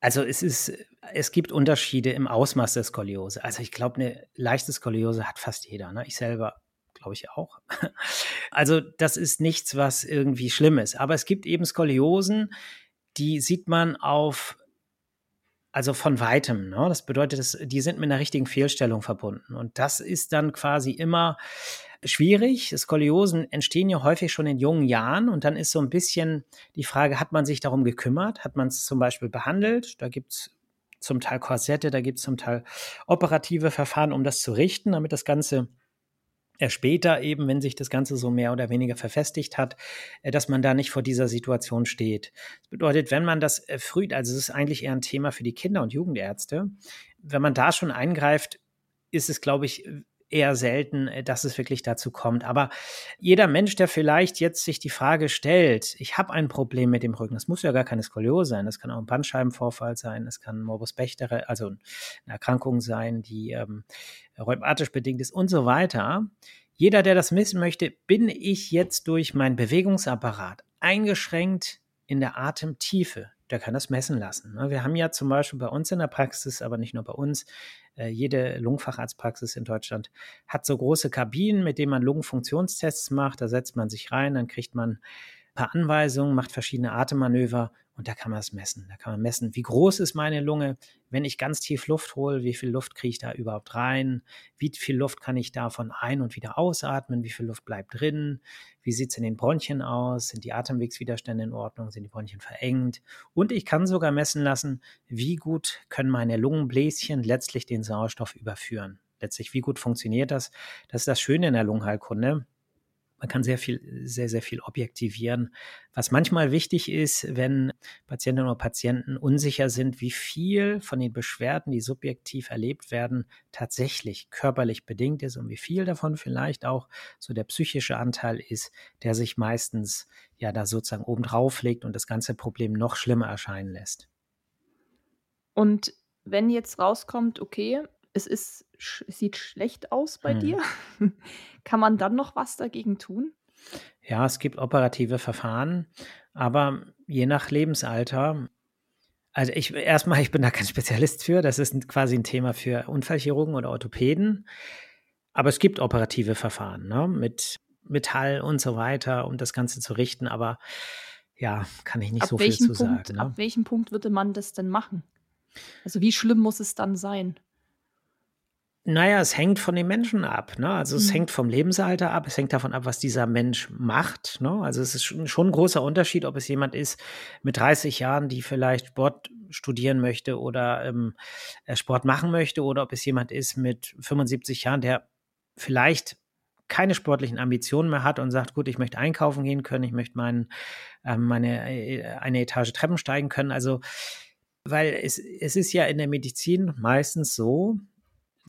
B: also es ist, es gibt Unterschiede im Ausmaß der Skoliose. Also ich glaube, eine leichte Skoliose hat fast jeder. Ne? Ich selber glaube ich auch. Also das ist nichts, was irgendwie schlimm ist. Aber es gibt eben Skoliosen, die sieht man auf also von weitem. Ne? Das bedeutet, dass die sind mit einer richtigen Fehlstellung verbunden. Und das ist dann quasi immer schwierig. Skoliosen entstehen ja häufig schon in jungen Jahren. Und dann ist so ein bisschen die Frage, hat man sich darum gekümmert? Hat man es zum Beispiel behandelt? Da gibt es zum Teil Korsette, da gibt es zum Teil operative Verfahren, um das zu richten, damit das Ganze später eben, wenn sich das Ganze so mehr oder weniger verfestigt hat, äh, dass man da nicht vor dieser Situation steht. Das bedeutet, wenn man das früh, also es ist eigentlich eher ein Thema für die Kinder- und Jugendärzte, wenn man da schon eingreift, ist es, glaube ich, eher selten, äh, dass es wirklich dazu kommt. Aber jeder Mensch, der vielleicht jetzt sich die Frage stellt, ich habe ein Problem mit dem Rücken, das muss ja gar keine Skoliose sein, das kann auch ein Bandscheibenvorfall sein, es kann Morbus Bechterew, also eine Erkrankung sein, die ähm, rheumatisch bedingt ist und so weiter. Jeder, der das wissen möchte, bin ich jetzt durch meinen Bewegungsapparat eingeschränkt in der Atemtiefe, der kann das messen lassen. Ne? Wir haben ja zum Beispiel bei uns in der Praxis, aber nicht nur bei uns, äh, jede Lungenfacharztpraxis in Deutschland hat so große Kabinen, mit denen man Lungenfunktionstests macht. Da setzt man sich rein, dann kriegt man paar Anweisungen, macht verschiedene Atemmanöver und da kann man es messen. Da kann man messen, wie groß ist meine Lunge, wenn ich ganz tief Luft hole, wie viel Luft kriege ich da überhaupt rein, wie viel Luft kann ich davon ein- und wieder ausatmen, wie viel Luft bleibt drin, wie sieht es in den Bronchien aus, sind die Atemwegswiderstände in Ordnung, sind die Bronchien verengt? Und ich kann sogar messen lassen, wie gut können meine Lungenbläschen letztlich den Sauerstoff überführen. Letztlich, wie gut funktioniert das? Das ist das Schöne in der Lungenheilkunde man kann sehr viel, sehr, sehr viel objektivieren. Was manchmal wichtig ist, wenn Patientinnen oder Patienten unsicher sind, wie viel von den Beschwerden, die subjektiv erlebt werden, tatsächlich körperlich bedingt ist und wie viel davon vielleicht auch so der psychische Anteil ist, der sich meistens ja da sozusagen obendrauf legt und das ganze Problem noch schlimmer erscheinen lässt.
A: Und wenn jetzt rauskommt, okay, es ist, sieht schlecht aus bei hm. dir. Kann man dann noch was dagegen tun?
B: Ja, es gibt operative Verfahren, aber je nach Lebensalter. Also ich erstmal, ich bin da kein Spezialist für. Das ist quasi ein Thema für Unfallchirurgen oder Orthopäden. Aber es gibt operative Verfahren ne, mit Metall und so weiter, um das Ganze zu richten. Aber ja, kann ich nicht ab so viel zu
A: Punkt,
B: sagen.
A: Ne? Ab welchem Punkt würde man das denn machen? Also wie schlimm muss es dann sein?
B: Naja, es hängt von den Menschen ab. Ne? Also es mhm. hängt vom Lebensalter ab, es hängt davon ab, was dieser Mensch macht. Ne? Also es ist schon, ein großer Unterschied, ob es jemand ist mit 30 Jahren, die vielleicht Sport studieren möchte oder ähm, äh, Sport machen möchte, oder ob es jemand ist mit 75 Jahren, der vielleicht keine sportlichen Ambitionen mehr hat und sagt, gut, ich möchte einkaufen gehen können, ich möchte mein, äh, meine eine Etage Treppen steigen können. Also weil es, es ist ja in der Medizin meistens so,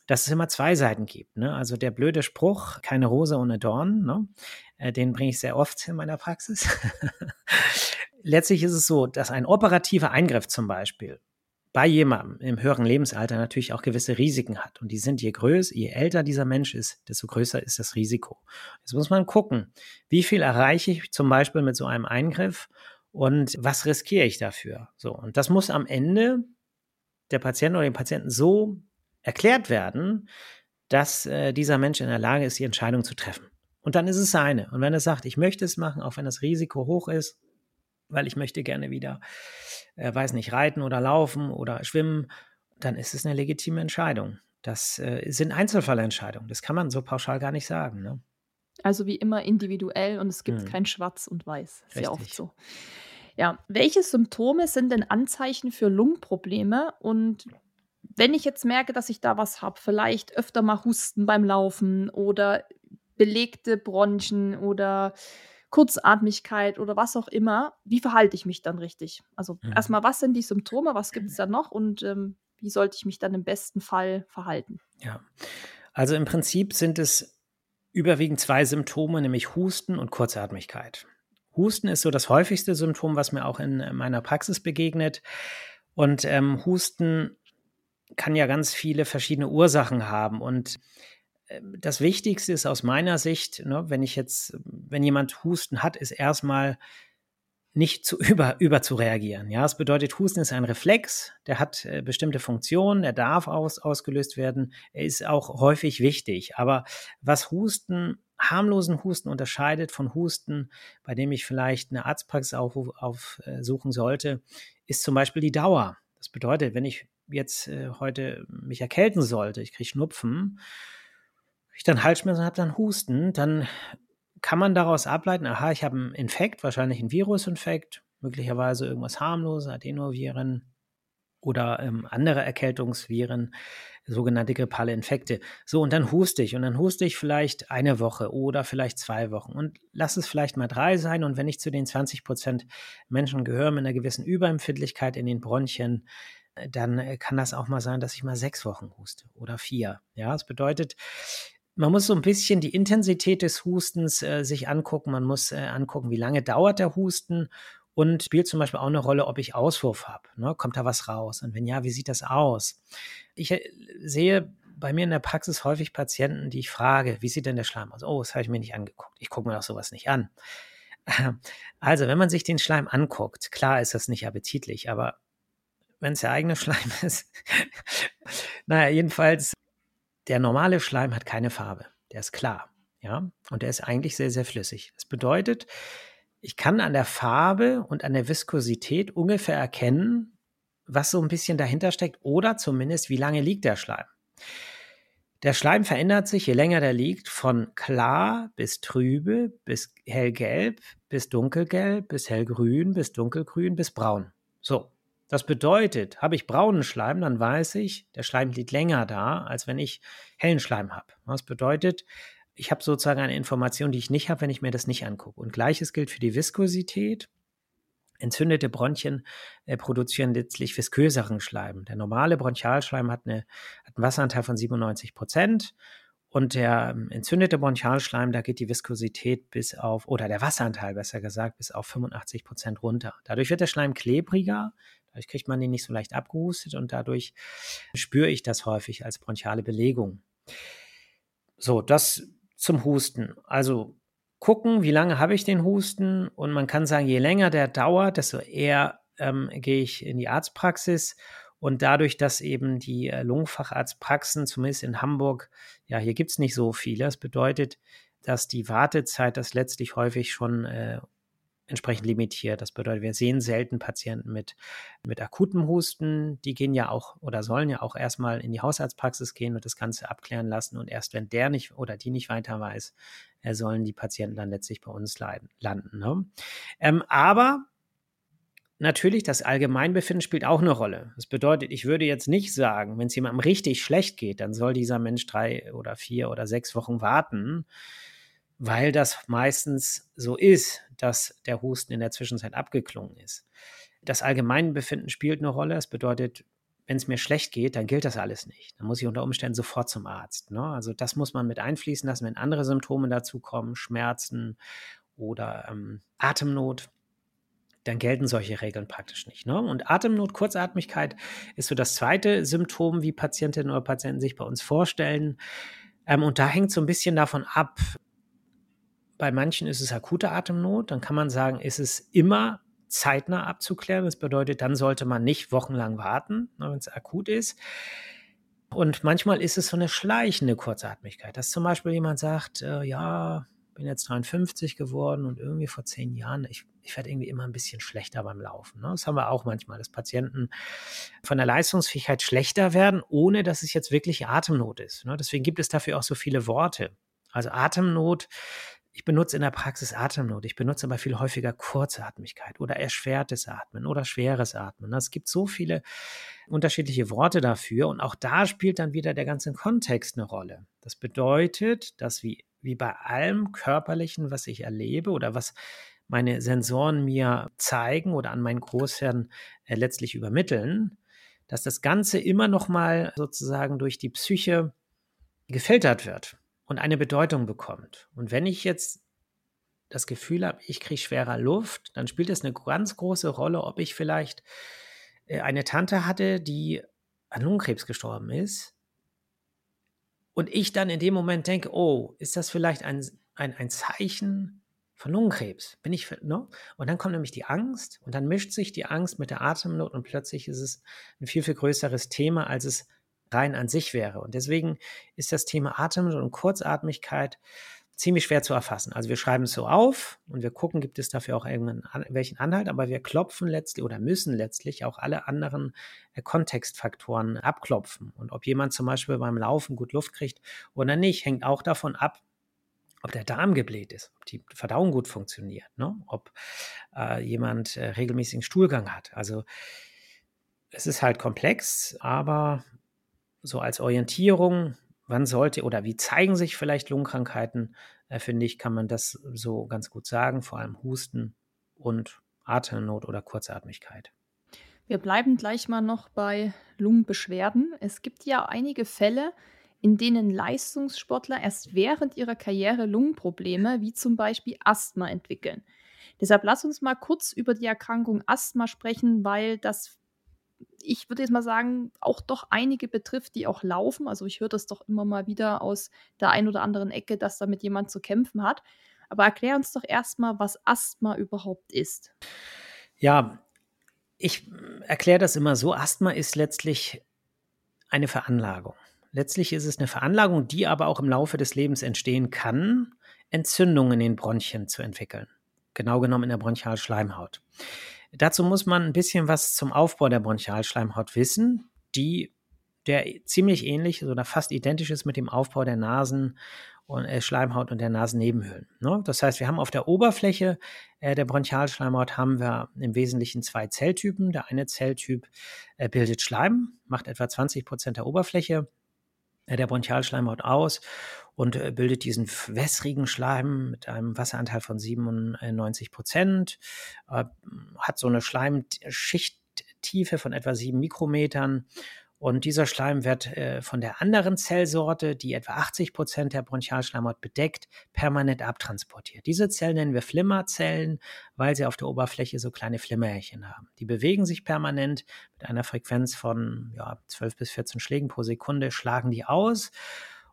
B: dass es immer zwei Seiten gibt. Ne? Also der blöde Spruch, keine Rose ohne Dorn, ne? Äh, den bringe ich sehr oft in meiner Praxis. Letztlich ist es so, dass ein operativer Eingriff zum Beispiel bei jemandem im höheren Lebensalter natürlich auch gewisse Risiken hat. Und die sind je größer, je älter dieser Mensch ist, desto größer ist das Risiko. Jetzt muss man gucken, wie viel erreiche ich zum Beispiel mit so einem Eingriff und was riskiere ich dafür? So. Und das muss am Ende der Patient oder den Patienten so erklärt werden, dass äh, dieser Mensch in der Lage ist, die Entscheidung zu treffen. Und dann ist es seine. Und wenn er sagt, ich möchte es machen, auch wenn das Risiko hoch ist, weil ich möchte gerne wieder, äh, weiß nicht, reiten oder laufen oder schwimmen, dann ist es eine legitime Entscheidung. Das äh, sind Einzelfallentscheidungen. Das kann man so pauschal gar nicht sagen. Ne?
A: Also wie immer individuell und es gibt hm. kein Schwarz und Weiß. Ist Richtig. ja oft so. Ja, welche Symptome sind denn Anzeichen für Lungenprobleme und wenn ich jetzt merke, dass ich da was habe, vielleicht öfter mal Husten beim Laufen oder belegte Bronchien oder Kurzatmigkeit oder was auch immer, wie verhalte ich mich dann richtig? Also mhm. erstmal, was sind die Symptome, was gibt es da noch und ähm, wie sollte ich mich dann im besten Fall verhalten?
B: Ja, also im Prinzip sind es überwiegend zwei Symptome, nämlich Husten und Kurzatmigkeit. Husten ist so das häufigste Symptom, was mir auch in meiner Praxis begegnet. Und ähm, Husten kann ja ganz viele verschiedene Ursachen haben. Und äh, das Wichtigste ist aus meiner Sicht, ne, wenn ich jetzt, wenn jemand Husten hat, ist erstmal nicht zu über, über zu reagieren. Ja, es bedeutet, Husten ist ein Reflex, der hat äh, bestimmte Funktionen, er darf aus, ausgelöst werden, er ist auch häufig wichtig. Aber was Husten, harmlosen Husten unterscheidet von Husten, bei dem ich vielleicht eine Arztpraxis aufsuchen auf, äh, sollte, ist zum Beispiel die Dauer. Das bedeutet, wenn ich jetzt äh, heute mich erkälten sollte, ich kriege Schnupfen, ich dann Halsschmerzen habe, dann Husten, dann kann man daraus ableiten, aha, ich habe einen Infekt, wahrscheinlich einen Virusinfekt, möglicherweise irgendwas harmloses, Adenoviren oder ähm, andere Erkältungsviren, sogenannte grippale Infekte. So, und dann huste ich und dann huste ich vielleicht eine Woche oder vielleicht zwei Wochen und lass es vielleicht mal drei sein. Und wenn ich zu den 20 Prozent Menschen gehöre mit einer gewissen Überempfindlichkeit in den Bronchien, dann äh, kann das auch mal sein, dass ich mal sechs Wochen huste oder vier. Ja, das bedeutet, man muss so ein bisschen die Intensität des Hustens äh, sich angucken. Man muss äh, angucken, wie lange dauert der Husten und spielt zum Beispiel auch eine Rolle, ob ich Auswurf habe. Ne? Kommt da was raus? Und wenn ja, wie sieht das aus? Ich äh, sehe bei mir in der Praxis häufig Patienten, die ich frage, wie sieht denn der Schleim aus? Oh, das habe ich mir nicht angeguckt. Ich gucke mir doch sowas nicht an. Also, wenn man sich den Schleim anguckt, klar ist das nicht appetitlich, aber wenn es der eigene Schleim ist, naja, jedenfalls der normale Schleim hat keine Farbe. Der ist klar. Ja, und der ist eigentlich sehr, sehr flüssig. Das bedeutet, ich kann an der Farbe und an der Viskosität ungefähr erkennen, was so ein bisschen dahinter steckt oder zumindest, wie lange liegt der Schleim. Der Schleim verändert sich, je länger der liegt, von klar bis trübe, bis hellgelb, bis dunkelgelb, bis hellgrün, bis dunkelgrün, bis braun. So. Das bedeutet, habe ich braunen Schleim, dann weiß ich, der Schleim liegt länger da, als wenn ich hellen Schleim habe. Das bedeutet, ich habe sozusagen eine Information, die ich nicht habe, wenn ich mir das nicht angucke. Und gleiches gilt für die Viskosität. Entzündete Bronchien äh, produzieren letztlich visköseren Schleim. Der normale Bronchialschleim hat, eine, hat einen Wasseranteil von 97 Prozent und der ähm, entzündete Bronchialschleim, da geht die Viskosität bis auf, oder der Wasseranteil besser gesagt, bis auf 85 Prozent runter. Dadurch wird der Schleim klebriger, Dadurch kriegt man den nicht so leicht abgehustet und dadurch spüre ich das häufig als bronchiale Belegung. So, das zum Husten. Also gucken, wie lange habe ich den Husten und man kann sagen, je länger der dauert, desto eher ähm, gehe ich in die Arztpraxis und dadurch, dass eben die äh, Lungenfacharztpraxen, zumindest in Hamburg, ja, hier gibt es nicht so viele, das bedeutet, dass die Wartezeit das letztlich häufig schon äh, entsprechend limitiert. Das bedeutet, wir sehen selten Patienten mit, mit akutem Husten. Die gehen ja auch oder sollen ja auch erstmal in die Hausarztpraxis gehen und das Ganze abklären lassen. Und erst wenn der nicht oder die nicht weiter weiß, äh, sollen die Patienten dann letztlich bei uns leiden, landen. Ne? Ähm, aber Natürlich, das Allgemeinbefinden spielt auch eine Rolle. Das bedeutet, ich würde jetzt nicht sagen, wenn es jemandem richtig schlecht geht, dann soll dieser Mensch drei oder vier oder sechs Wochen warten, weil das meistens so ist, dass der Husten in der Zwischenzeit abgeklungen ist. Das Allgemeinbefinden spielt eine Rolle. Das bedeutet, wenn es mir schlecht geht, dann gilt das alles nicht. Dann muss ich unter Umständen sofort zum Arzt. Ne? Also das muss man mit einfließen lassen, wenn andere Symptome dazukommen, Schmerzen oder ähm, Atemnot, dann gelten solche Regeln praktisch nicht. Ne? Und Atemnot, Kurzatmigkeit ist so das zweite Symptom, wie Patientinnen oder Patienten sich bei uns vorstellen. Ähm, und da hängt so ein bisschen davon ab, bei manchen ist es akute Atemnot. Dann kann man sagen, ist es immer zeitnah abzuklären. Das bedeutet, dann sollte man nicht wochenlang warten, ne, wenn es akut ist. Und manchmal ist es so eine schleichende Kurzatmigkeit, dass zum Beispiel jemand sagt, äh, ja, bin jetzt 53 geworden und irgendwie vor zehn Jahren, ich, ich werde irgendwie immer ein bisschen schlechter beim Laufen. Ne? Das haben wir auch manchmal, dass Patienten von der Leistungsfähigkeit schlechter werden, ohne dass es jetzt wirklich Atemnot ist. Ne? Deswegen gibt es dafür auch so viele Worte. Also Atemnot ich benutze in der Praxis Atemnot, ich benutze aber viel häufiger Kurzatmigkeit oder erschwertes Atmen oder schweres Atmen. Es gibt so viele unterschiedliche Worte dafür und auch da spielt dann wieder der ganze Kontext eine Rolle. Das bedeutet, dass wie, wie bei allem Körperlichen, was ich erlebe oder was meine Sensoren mir zeigen oder an meinen Großhirn äh, letztlich übermitteln, dass das Ganze immer noch mal sozusagen durch die Psyche gefiltert wird und eine Bedeutung bekommt. Und wenn ich jetzt das Gefühl habe, ich kriege schwerer Luft, dann spielt es eine ganz große Rolle, ob ich vielleicht äh, eine Tante hatte, die an Lungenkrebs gestorben ist. Und ich dann in dem Moment denke, oh, ist das vielleicht ein, ein, ein Zeichen von Lungenkrebs? Bin ich, ne? Und dann kommt nämlich die Angst und dann mischt sich die Angst mit der Atemnot und plötzlich ist es ein viel, viel größeres Thema, als es rein an sich wäre. Und deswegen ist das Thema Atem und Kurzatmigkeit ziemlich schwer zu erfassen. Also wir schreiben es so auf und wir gucken, gibt es dafür auch irgendwelchen Anhalt, aber wir klopfen letztlich oder müssen letztlich auch alle anderen äh, Kontextfaktoren abklopfen. Und ob jemand zum Beispiel beim Laufen gut Luft kriegt oder nicht, hängt auch davon ab, ob der Darm gebläht ist, ob die Verdauung gut funktioniert, ne? ob äh, jemand äh, regelmäßigen Stuhlgang hat. Also es ist halt komplex, aber so als Orientierung, wann sollte oder wie zeigen sich vielleicht Lungenkrankheiten, äh, finde ich, kann man das so ganz gut sagen, vor allem Husten und Atemnot oder Kurzatmigkeit.
A: Wir bleiben gleich mal noch bei Lungenbeschwerden. Es gibt ja einige Fälle, in denen Leistungssportler erst während ihrer Karriere Lungenprobleme wie zum Beispiel Asthma entwickeln. Deshalb lass uns mal kurz über die Erkrankung Asthma sprechen, weil das ich würde jetzt mal sagen, auch doch einige betrifft, die auch laufen. Also ich höre das doch immer mal wieder aus der einen oder anderen Ecke, dass damit jemand zu kämpfen hat. Aber erklär uns doch erstmal, was Asthma überhaupt ist.
B: Ja, ich erkläre das immer so. Asthma ist letztlich eine Veranlagung. Letztlich ist es eine Veranlagung, die aber auch im Laufe des Lebens entstehen kann, Entzündungen in den Bronchien zu entwickeln. Genau genommen in der Bronchialschleimhaut. Dazu muss man ein bisschen was zum Aufbau der Bronchialschleimhaut wissen, die der ziemlich ähnlich oder fast identisch ist mit dem Aufbau der Nasen und äh, Schleimhaut und der Nasennebenhöhlen. Ne? Das heißt, wir haben auf der Oberfläche äh, der Bronchialschleimhaut haben wir im Wesentlichen zwei Zelltypen. Der eine Zelltyp äh, bildet Schleim, macht etwa 20 Prozent der Oberfläche der Bronchialschleimhaut aus und äh, bildet diesen wässrigen Schleim mit einem Wasseranteil von 97 Prozent, äh, hat so eine Schleimschichttiefe von etwa sieben Mikrometern und dieser Schleim wird äh, von der anderen Zellsorte, die etwa 80 Prozent der Bronchialschleimhaut bedeckt, permanent abtransportiert. Diese Zellen nennen wir Flimmerzellen, weil sie auf der Oberfläche so kleine Flimmerchen haben. Die bewegen sich permanent mit einer Frequenz von ja, 12 bis 14 Schlägen pro Sekunde, schlagen die aus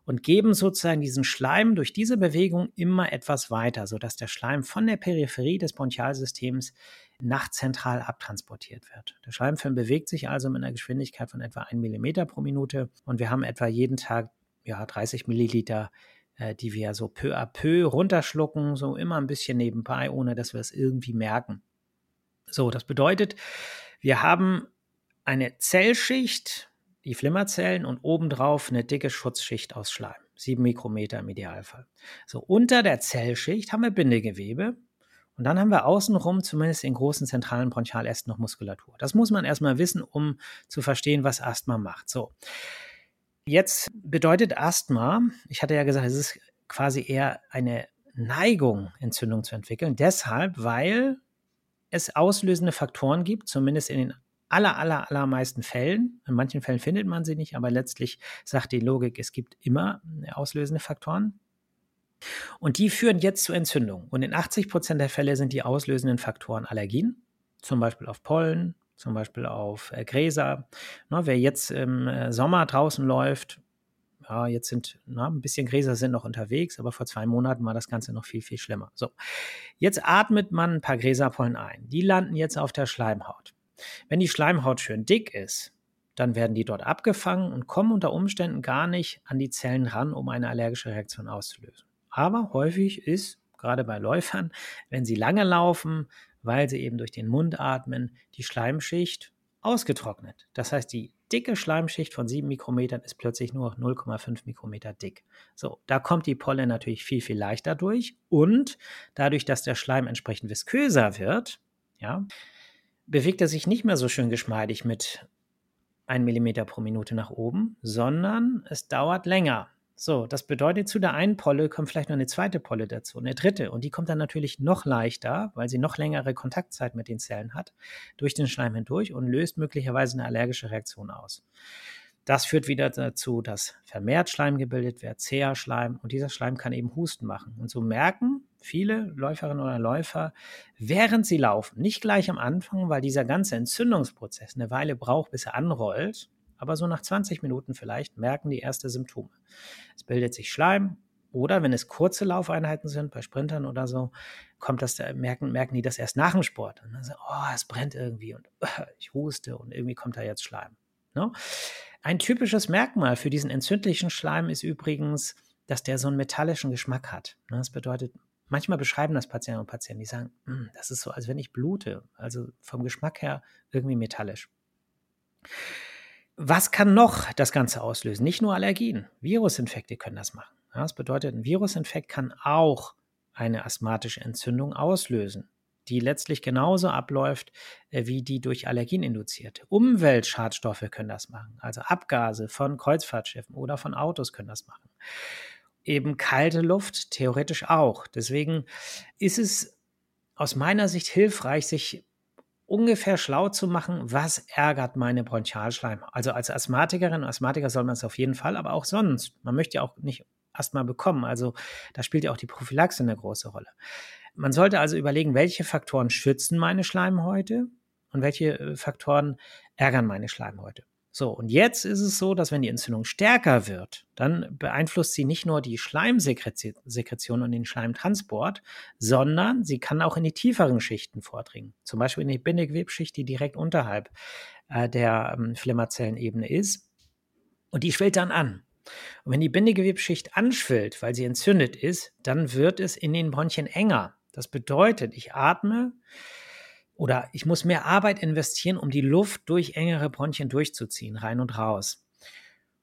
B: und geben sozusagen diesen Schleim durch diese Bewegung immer etwas weiter, sodass der Schleim von der Peripherie des Bronchialsystems nachtzentral abtransportiert wird. Der Schleimfilm bewegt sich also mit einer Geschwindigkeit von etwa 1 mm pro Minute und wir haben etwa jeden Tag ja, 30 Milliliter, äh, die wir so peu à peu runterschlucken, so immer ein bisschen nebenbei, ohne dass wir es irgendwie merken. So, das bedeutet, wir haben eine Zellschicht, die Flimmerzellen und obendrauf eine dicke Schutzschicht aus Schleim. Sieben Mikrometer im Idealfall. So, unter der Zellschicht haben wir Bindegewebe. Und dann haben wir außenrum, zumindest in großen zentralen Bronchialästen, noch Muskulatur. Das muss man erstmal wissen, um zu verstehen, was Asthma macht. So. Jetzt bedeutet Asthma, ich hatte ja gesagt, es ist quasi eher eine Neigung, Entzündung zu entwickeln. Deshalb, weil es auslösende Faktoren gibt, zumindest in den aller, aller, allermeisten Fällen, in manchen Fällen findet man sie nicht, aber letztlich sagt die Logik, es gibt immer auslösende Faktoren. Und die führen jetzt zu Entzündungen. Und in 80 Prozent der Fälle sind die auslösenden Faktoren Allergien, zum Beispiel auf Pollen, zum Beispiel auf äh, Gräser. Na, wer jetzt im äh, Sommer draußen läuft, ja, jetzt sind na, ein bisschen Gräser sind noch unterwegs, aber vor zwei Monaten war das Ganze noch viel, viel schlimmer. So, jetzt atmet man ein paar Gräserpollen ein. Die landen jetzt auf der Schleimhaut. Wenn die Schleimhaut schön dick ist, dann werden die dort abgefangen und kommen unter Umständen gar nicht an die Zellen ran, um eine allergische Reaktion auszulösen. Aber häufig ist, gerade bei Läufern, wenn sie lange laufen, weil sie eben durch den Mund atmen, die Schleimschicht ausgetrocknet. Das heißt, die dicke Schleimschicht von 7 Mikrometern ist plötzlich nur 0,5 Mikrometer dick. So, da kommt die Pollen natürlich viel, viel leichter durch und dadurch, dass der Schleim entsprechend visköser wird, ja, bewegt er sich nicht mehr so schön geschmeidig mit 1 Millimeter pro Minute nach oben, sondern es dauert länger. So, das bedeutet, zu der einen Polle kommt vielleicht noch eine zweite Polle dazu, eine dritte. Und die kommt dann natürlich noch leichter, weil sie noch längere Kontaktzeit mit den Zellen hat, durch den Schleim hindurch und löst möglicherweise eine allergische Reaktion aus. Das führt wieder dazu, dass vermehrt Schleim gebildet wird, zäher Schleim, und dieser Schleim kann eben Husten machen. Und so merken viele Läuferinnen oder Läufer, während sie laufen, nicht gleich am Anfang, weil dieser ganze Entzündungsprozess eine Weile braucht, bis er anrollt, aber so nach 20 Minuten vielleicht merken die ersten Symptome. Es bildet sich Schleim oder wenn es kurze Laufeinheiten sind, bei Sprintern oder so, kommt das, merken, merken die das erst nach dem Sport. Und dann sagen, oh, es brennt irgendwie und ich huste und irgendwie kommt da jetzt Schleim. No? Ne? Ein typisches Merkmal für diesen entzündlichen Schleim ist übrigens, dass der so einen metallischen Geschmack hat. Ne? Das bedeutet, manchmal beschreiben das Patienten und Patienten, die sagen, hm, das ist so, als wenn ich blute. Also vom Geschmack her irgendwie metallisch. Was kann noch das Ganze auslösen? Nicht nur Allergien. Virusinfekte können das machen. Das bedeutet, ein Virusinfekt kann auch eine asthmatische Entzündung auslösen, die letztlich genauso abläuft äh, wie die durch Allergien induzierte. Umweltschadstoffe können das machen, also Abgase von Kreuzfahrtschiffen oder von Autos können das machen. Eben kalte Luft theoretisch auch. Deswegen ist es aus meiner Sicht hilfreich, sich ungefähr schlau zu machen, was ärgert meine Bronchialschleim. Also als Asthmatikerin, Asthmatiker soll man es auf jeden Fall, aber auch sonst. Man möchte ja auch nicht Asthma bekommen. Also da spielt ja auch die Prophylaxe eine große Rolle. Man sollte also überlegen, welche Faktoren schützen meine Schleimhäute und welche äh, Faktoren ärgern meine Schleimhäute. So, und jetzt ist es so, dass wenn die Entzündung stärker wird, dann beeinflusst sie nicht nur die Schleimsekretion und den Schleimtransport, sondern sie kann auch in die tieferen Schichten vordringen. Zum Beispiel in die Bindegewebschicht, die direkt unterhalb äh, der ähm, Flimmerzellenebene ist. Und die schwillt dann an. Und wenn die Bindegewebschicht anschwillt, weil sie entzündet ist, dann wird es in den Bronchien enger. Das bedeutet, ich atme oder ich muss mehr Arbeit investieren, um die Luft durch engere Bronchien durchzuziehen, rein und raus.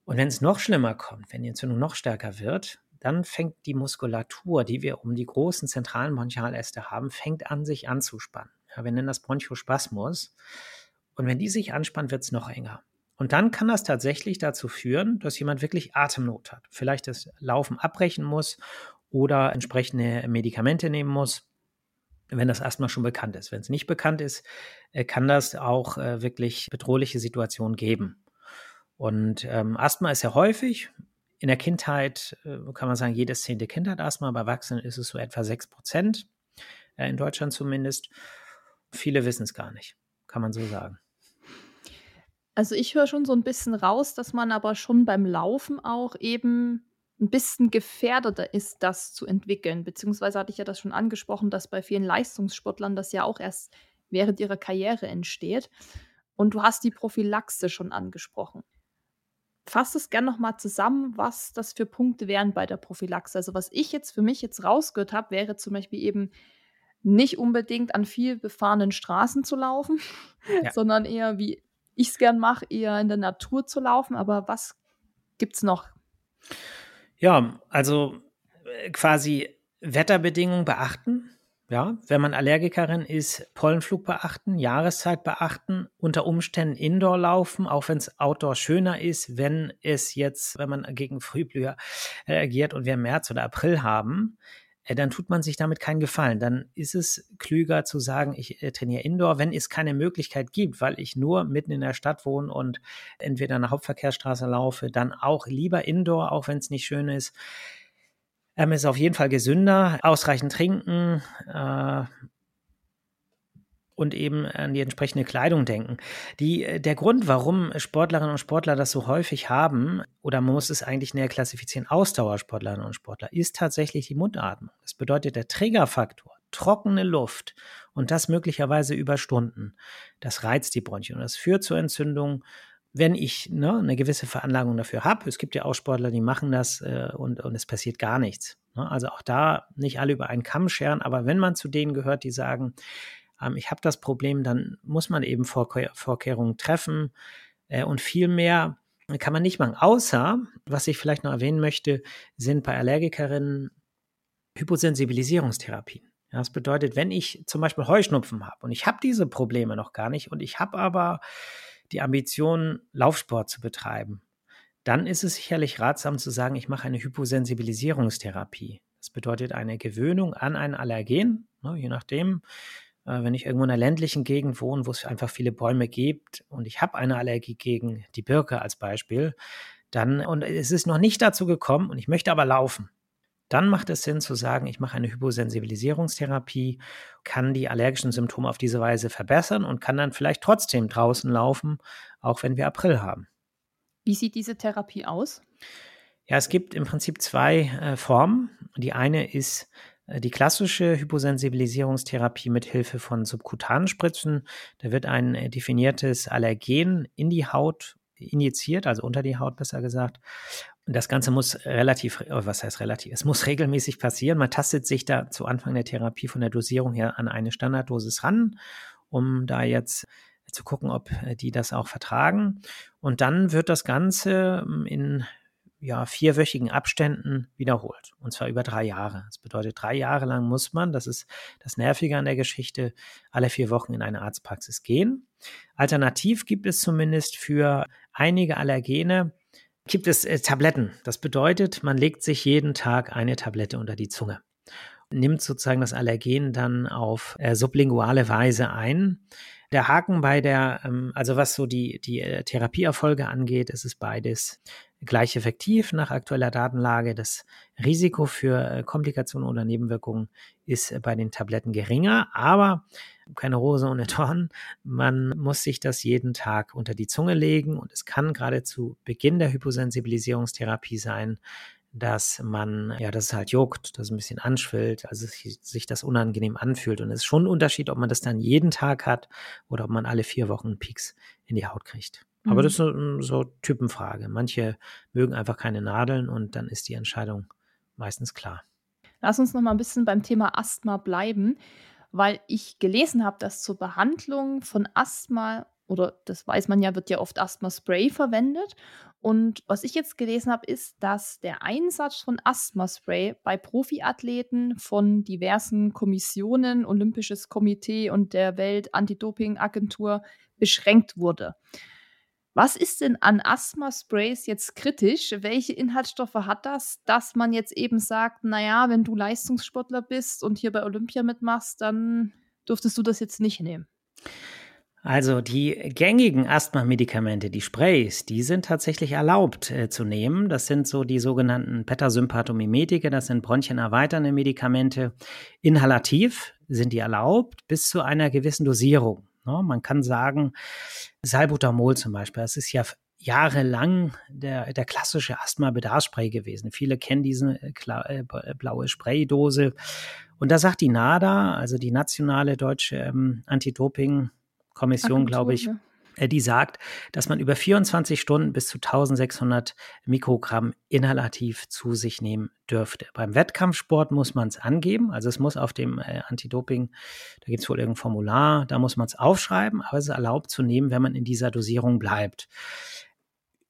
B: Und wenn es noch schlimmer kommt, wenn die Entzündung noch stärker wird, dann fängt die Muskulatur, die wir um die großen zentralen Bronchialäste haben, fängt an, sich anzuspannen. Ja, wir nennen das Bronchospasmus. Und wenn die sich anspannt, wird es noch enger. Und dann kann das tatsächlich dazu führen, dass jemand wirklich Atemnot hat. Vielleicht das Laufen abbrechen muss oder entsprechende Medikamente nehmen muss wenn das erstmal schon bekannt ist. Wenn es nicht bekannt ist, äh, kann das auch äh, wirklich bedrohliche Situationen geben. Und ähm, Asthma ist ja häufig. In der Kindheit äh, kann man sagen, jedes zehnte Kind hat Asthma. Bei Erwachsenen ist es so etwa sechs Prozent, in Deutschland zumindest. Viele wissen es gar nicht, kann man so sagen.
A: Also ich höre schon so ein bisschen raus, dass man aber schon beim Laufen auch eben ein bisschen gefährdeter ist, das zu entwickeln. Beziehungsweise hatte ich ja das schon angesprochen, dass bei vielen Leistungssportlern das ja auch erst während ihrer Karriere entsteht. Und du hast die Prophylaxe schon angesprochen. Fass es gerne nochmal zusammen, was das für Punkte wären bei der Prophylaxe. Also was ich jetzt für mich jetzt rausgehört habe, wäre zum Beispiel eben nicht unbedingt an viel befahrenen Straßen zu laufen, ja. sondern eher, wie ich es gern mache, eher in der Natur zu laufen. Aber was gibt es noch?
B: Ja, also äh, quasi Wetterbedingungen beachten. Ja, wenn man Allergikerin ist, Pollenflug beachten, Jahreszeit beachten, unter Umständen Indoor laufen, auch wenn es Outdoor schöner ist, wenn es jetzt, wenn man gegen Frühblüher reagiert und wir März oder April haben, äh, dann tut man sich damit keinen Gefallen. Dann ist es klüger zu sagen, ich äh, trainiere Indoor, wenn es keine Möglichkeit gibt, weil ich nur mitten in der Stadt wohne und entweder eine Hauptverkehrsstraße laufe, dann auch lieber Indoor, auch wenn es nicht schön ist. Ähm, ist auf jeden Fall gesünder, ausreichend trinken, äh, und eben an die entsprechende Kleidung denken. Die, äh, der Grund, warum Sportlerinnen und Sportler das so häufig haben, oder man muss es eigentlich näher klassifizieren, Ausdauersportlerinnen und Sportler, ist tatsächlich die Mundatmung. Das bedeutet der Triggerfaktor, trockene Luft und das möglicherweise über Stunden. Das reizt die Bronchien und das führt zur Entzündung wenn ich ne, eine gewisse Veranlagung dafür habe, es gibt ja auch Sportler, die machen das äh, und, und es passiert gar nichts. Ne? Also auch da nicht alle über einen Kamm scheren, aber wenn man zu denen gehört, die sagen, ähm, ich habe das Problem, dann muss man eben Vorkehr Vorkehrungen treffen. Äh, und viel mehr kann man nicht machen. Außer, was ich vielleicht noch erwähnen möchte, sind bei Allergikerinnen Hyposensibilisierungstherapien. Das bedeutet, wenn ich zum Beispiel Heuschnupfen habe und ich habe diese Probleme noch gar nicht und ich habe aber die Ambition, Laufsport zu betreiben, dann ist es sicherlich ratsam zu sagen, ich mache eine Hyposensibilisierungstherapie. Das bedeutet eine Gewöhnung an ein Allergen, ne, je nachdem, wenn ich irgendwo in einer ländlichen Gegend wohne, wo es einfach viele Bäume gibt und ich habe eine Allergie gegen die Birke als Beispiel, dann, und es ist noch nicht dazu gekommen und ich möchte aber laufen, dann macht es Sinn zu sagen, ich mache eine Hyposensibilisierungstherapie, kann die allergischen Symptome auf diese Weise verbessern und kann dann vielleicht trotzdem draußen laufen, auch wenn wir April haben.
A: Wie sieht diese Therapie aus?
B: Ja, es gibt im Prinzip zwei äh, Formen. Die eine ist äh, die klassische Hyposensibilisierungstherapie mit Hilfe von subkutanen Spritzen. Da wird ein äh, definiertes Allergen in die Haut injiziert, also unter die Haut besser gesagt. Und das Ganze muss relativ, oh, was heißt relativ, es muss regelmäßig passieren. Man tastet sich da zu Anfang der Therapie von der Dosierung her an eine Standarddosis ran, um da jetzt zu gucken, ob äh, die das auch vertragen. Und dann wird das Ganze ähm, in ja, vierwöchigen Abständen wiederholt. Und zwar über drei Jahre. Das bedeutet, drei Jahre lang muss man, das ist das Nervige an der Geschichte, alle vier Wochen in eine Arztpraxis gehen. Alternativ gibt es zumindest für einige Allergene, gibt es äh, Tabletten. Das bedeutet, man legt sich jeden Tag eine Tablette unter die Zunge. Nimmt sozusagen das Allergen dann auf äh, sublinguale Weise ein. Der Haken bei der, ähm, also was so die, die äh, Therapieerfolge angeht, ist es beides gleich effektiv nach aktueller Datenlage. Das Risiko für äh, Komplikationen oder Nebenwirkungen ist äh, bei den Tabletten geringer, aber keine Rose ohne Dorn. Man muss sich das jeden Tag unter die Zunge legen und es kann gerade zu Beginn der Hyposensibilisierungstherapie sein, dass man, ja, dass es halt juckt, dass es ein bisschen anschwillt, also sich, das unangenehm anfühlt. Und es ist schon ein Unterschied, ob man das dann jeden Tag hat oder ob man alle vier Wochen Peaks in die Haut kriegt. Mhm. Aber das ist so, so Typenfrage. Manche mögen einfach keine Nadeln und dann ist die Entscheidung meistens klar.
A: Lass uns noch mal ein bisschen beim Thema Asthma bleiben, weil ich gelesen habe, dass zur Behandlung von Asthma oder das weiß man ja, wird ja oft Asthma-Spray verwendet. Und was ich jetzt gelesen habe, ist, dass der Einsatz von Asthma-Spray bei Profiathleten von diversen Kommissionen, Olympisches Komitee und der Welt-Anti-Doping-Agentur beschränkt wurde. Was ist denn an Asthma-Sprays jetzt kritisch? Welche Inhaltsstoffe hat das, dass man jetzt eben sagt, naja, wenn du Leistungssportler bist und hier bei Olympia mitmachst, dann dürftest du das jetzt nicht nehmen?
B: Also die gängigen Asthma-Medikamente, die Sprays, die sind tatsächlich erlaubt äh, zu nehmen. Das sind so die sogenannten Beta-Sympathomimetika, das sind bronchienerweiternde Medikamente. Inhalativ sind die erlaubt bis zu einer gewissen Dosierung. Ne? Man kann sagen, Salbutamol zum Beispiel, das ist ja jahrelang der, der klassische Asthma-Bedarfsspray gewesen. Viele kennen diese äh, äh, blaue Spraydose. Und da sagt die NADA, also die nationale deutsche ähm, Anti-Doping- Kommission, glaube ich, äh, die sagt, dass man über 24 Stunden bis zu 1600 Mikrogramm inhalativ zu sich nehmen dürfte. Beim Wettkampfsport muss man es angeben, also es muss auf dem äh, Anti-Doping, da gibt es wohl irgendein Formular, da muss man es aufschreiben, aber es ist erlaubt zu nehmen, wenn man in dieser Dosierung bleibt.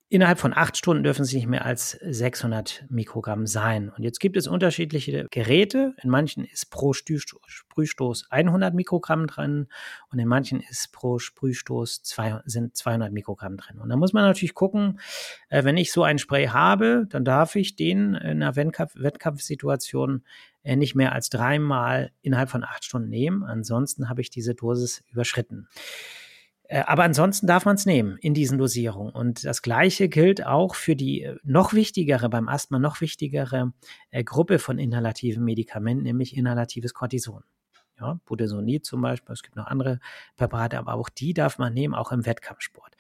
B: Innerhalb von acht Stunden dürfen sie nicht mehr als 600 Mikrogramm sein. Und jetzt gibt es unterschiedliche Geräte. In manchen ist pro Sprühstoß 100 Mikrogramm drin und in manchen ist pro Sprühstoß zwei, sind 200 Mikrogramm drin. Und da muss man natürlich gucken, äh, wenn ich so ein Spray habe, dann darf ich den in einer Wettkampfsituation äh, nicht mehr als dreimal innerhalb von acht Stunden nehmen. Ansonsten habe ich diese Dosis überschritten. Äh, aber ansonsten darf man es nehmen in diesen Dosierungen. Und das Gleiche gilt auch für die äh, noch wichtigere, beim Asthma noch wichtigere äh, Gruppe von inhalativen Medikamenten, nämlich inhalatives Cortison. Ja, Budesonid zum Beispiel, es gibt noch andere Präparate, aber auch die darf man nehmen, auch im Wettkampfsport.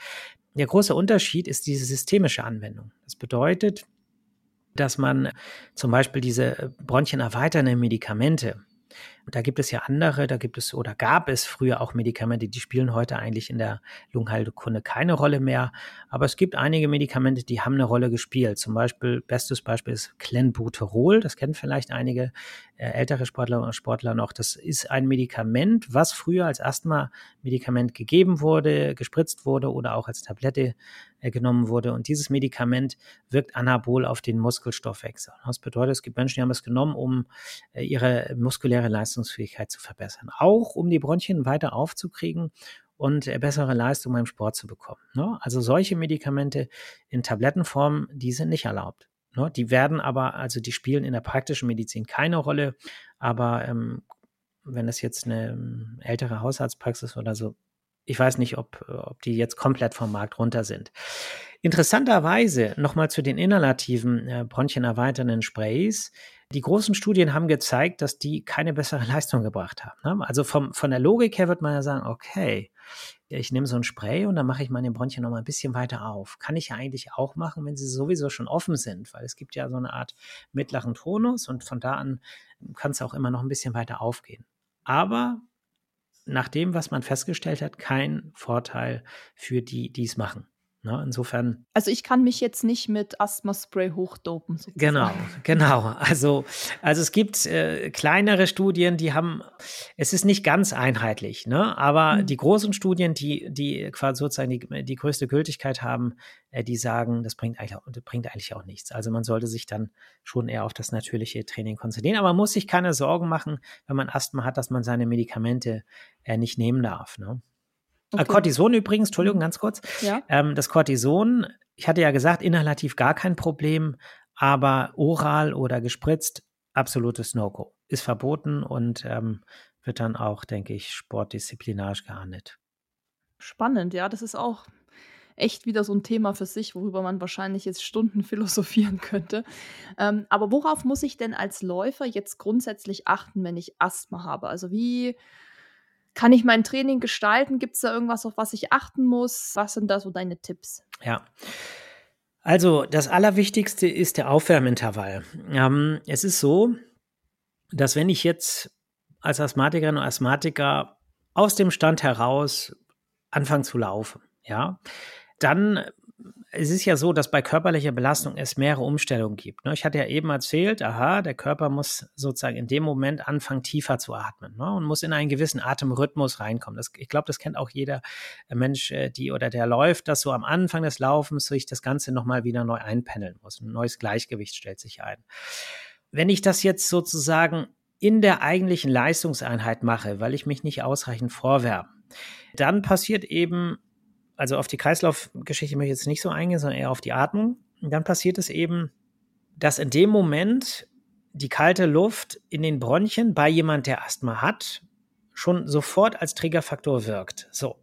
B: Der große Unterschied ist diese systemische Anwendung. Das bedeutet, dass man zum Beispiel diese bronchienerweiternde Medikamente, Da gibt es ja andere, da gibt es oder gab es früher auch Medikamente, die spielen heute eigentlich in der Lungenheilkunde keine Rolle mehr. Aber es gibt einige Medikamente, die haben eine Rolle gespielt. Zum Beispiel, bestes Beispiel ist Clenbuterol. Das kennen vielleicht einige äh, ältere Sportler und Sportler noch. Das ist ein Medikament, was früher als Asthma-Medikament gegeben wurde, gespritzt wurde oder auch als Tablette genommen wurde. Und dieses Medikament wirkt anabol auf den Muskelstoffwechsel. Das bedeutet, es gibt Menschen, die haben es genommen, um äh, ihre muskuläre Leistungsfähigkeit zu verbessern. Auch um die Bronchien weiter aufzukriegen und äh, bessere Leistung beim Sport zu bekommen. Ne? Also solche Medikamente in Tablettenform, die sind nicht erlaubt. Ne? Die werden aber, also die spielen in der praktischen Medizin keine Rolle, aber ähm, wenn es jetzt eine ähm, ältere Hausarztpraxis oder so ich weiß nicht, ob, ob die jetzt komplett vom Markt runter sind. Interessanterweise nochmal zu den inhalativen äh, bronchienerweiternden Sprays. Die großen Studien haben gezeigt, dass die keine bessere Leistung gebracht haben. Ne? Also vom, von der Logik her wird man ja sagen, okay, ich nehme so ein Spray und dann mache ich meine Bronchien noch mal ein bisschen weiter auf. Kann ich ja eigentlich auch machen, wenn sie sowieso schon offen sind, weil es gibt ja so eine Art mittleren Tonus und von da an kann es auch immer noch ein bisschen weiter aufgehen. Aber nach dem, was man festgestellt hat, kein Vorteil für die, die es machen. Ne? Insofern.
A: Also ich kann mich jetzt nicht mit Asthma-Spray hochdopen.
B: Sozusagen. Genau, genau. Also, also es gibt äh, kleinere Studien, die haben, es ist nicht ganz einheitlich, ne? aber mhm. die großen Studien, die, die quasi sozusagen die, die größte Gültigkeit haben, äh, die sagen, das bringt eigentlich, auch, das bringt eigentlich auch nichts. Also man sollte sich dann schon eher auf das natürliche Training konzentrieren. Aber man muss sich keine Sorgen machen, wenn man Asthma hat, dass man seine Medikamente äh, nicht nehmen darf. Ne? Äh, okay. Cortison übrigens, Entschuldigung, mhm. ganz kurz. Ja. Ähm, das Cortison, ich hatte ja gesagt, inhalativ gar kein Problem, aber oral oder gespritzt, absolutes No-Go. Ist verboten und ähm, wird dann auch, denke ich, sportdisziplinarisch geahndet.
A: Spannend, ja, das ist auch echt wieder so ein Thema für sich, worüber man wahrscheinlich jetzt Stunden philosophieren könnte. Ähm, aber worauf muss ich denn als Läufer jetzt grundsätzlich achten, wenn ich Asthma habe? Also wie kann ich mein Training gestalten? Gibt es da irgendwas, auf was ich achten muss? Was sind da so deine Tipps?
B: Ja. Also das Allerwichtigste ist der Aufwärmintervall. Ähm, es ist so, dass wenn ich jetzt als Asthmatikerin und Asthmatiker aus dem Stand heraus anfange zu laufen, ja, dann es ist ja so, dass bei körperlicher Belastung es mehrere Umstellungen gibt. Ne? Ich hatte ja eben erzählt, aha, der Körper muss sozusagen in dem Moment anfangen, tiefer zu atmen ne? und muss in einen gewissen Atemrhythmus reinkommen. Das, ich glaube, das kennt auch jeder äh, Mensch, äh, die oder der läuft, dass so am Anfang des Laufens sich das Ganze nochmal wieder neu einpendeln muss. Ein neues Gleichgewicht stellt sich ein. Wenn ich das jetzt sozusagen in der eigentlichen Leistungseinheit mache, weil ich mich nicht ausreichend vorwärme, dann passiert eben also auf die Kreislaufgeschichte möchte ich jetzt nicht so eingehen, sondern eher auf die Atmung. Und dann passiert es eben, dass in dem Moment die kalte Luft in den Bronchien bei jemand, der Asthma hat, schon sofort als Triggerfaktor wirkt. So,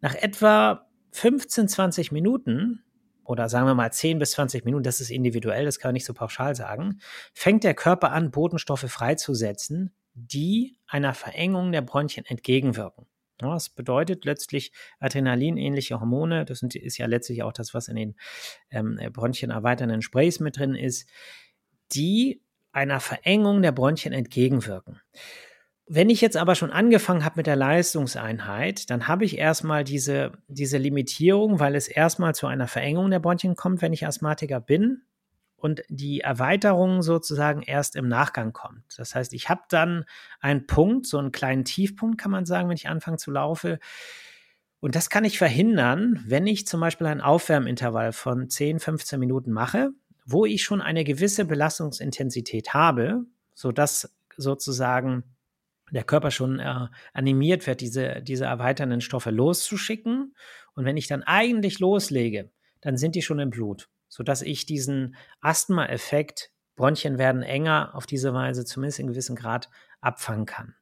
B: nach etwa 15, 20 Minuten oder sagen wir mal 10 bis 20 Minuten, das ist individuell, das kann man nicht so pauschal sagen, fängt der Körper an, Botenstoffe freizusetzen, die einer Verengung der Bronchien entgegenwirken. Das bedeutet letztlich Adrenalin-ähnliche Hormone. Das ist ja letztlich auch das, was in den ähm, Bronchien erweiternden Sprays mit drin ist, die einer Verengung der Bronchien entgegenwirken. Wenn ich jetzt aber schon angefangen habe mit der Leistungseinheit, dann habe ich erstmal diese, diese Limitierung, weil es erstmal zu einer Verengung der Bronchien kommt, wenn ich Asthmatiker bin und die Erweiterung sozusagen erst im Nachgang kommt. Das heißt, ich habe dann einen Punkt, so einen kleinen Tiefpunkt, kann man sagen, wenn ich anfange zu laufen. Und das kann ich verhindern, wenn ich zum Beispiel ein Aufwärmintervall von 10, 15 Minuten mache, wo ich schon eine gewisse Belastungsintensität habe, sodass sozusagen der Körper schon äh, animiert wird, diese, diese erweiternden Stoffe loszuschicken. Und wenn ich dann eigentlich loslege, dann sind die schon im Blut sodass ich diesen Asthma-Effekt, Bronchien werden enger, auf diese Weise zumindest in gewissem Grad abfangen kann.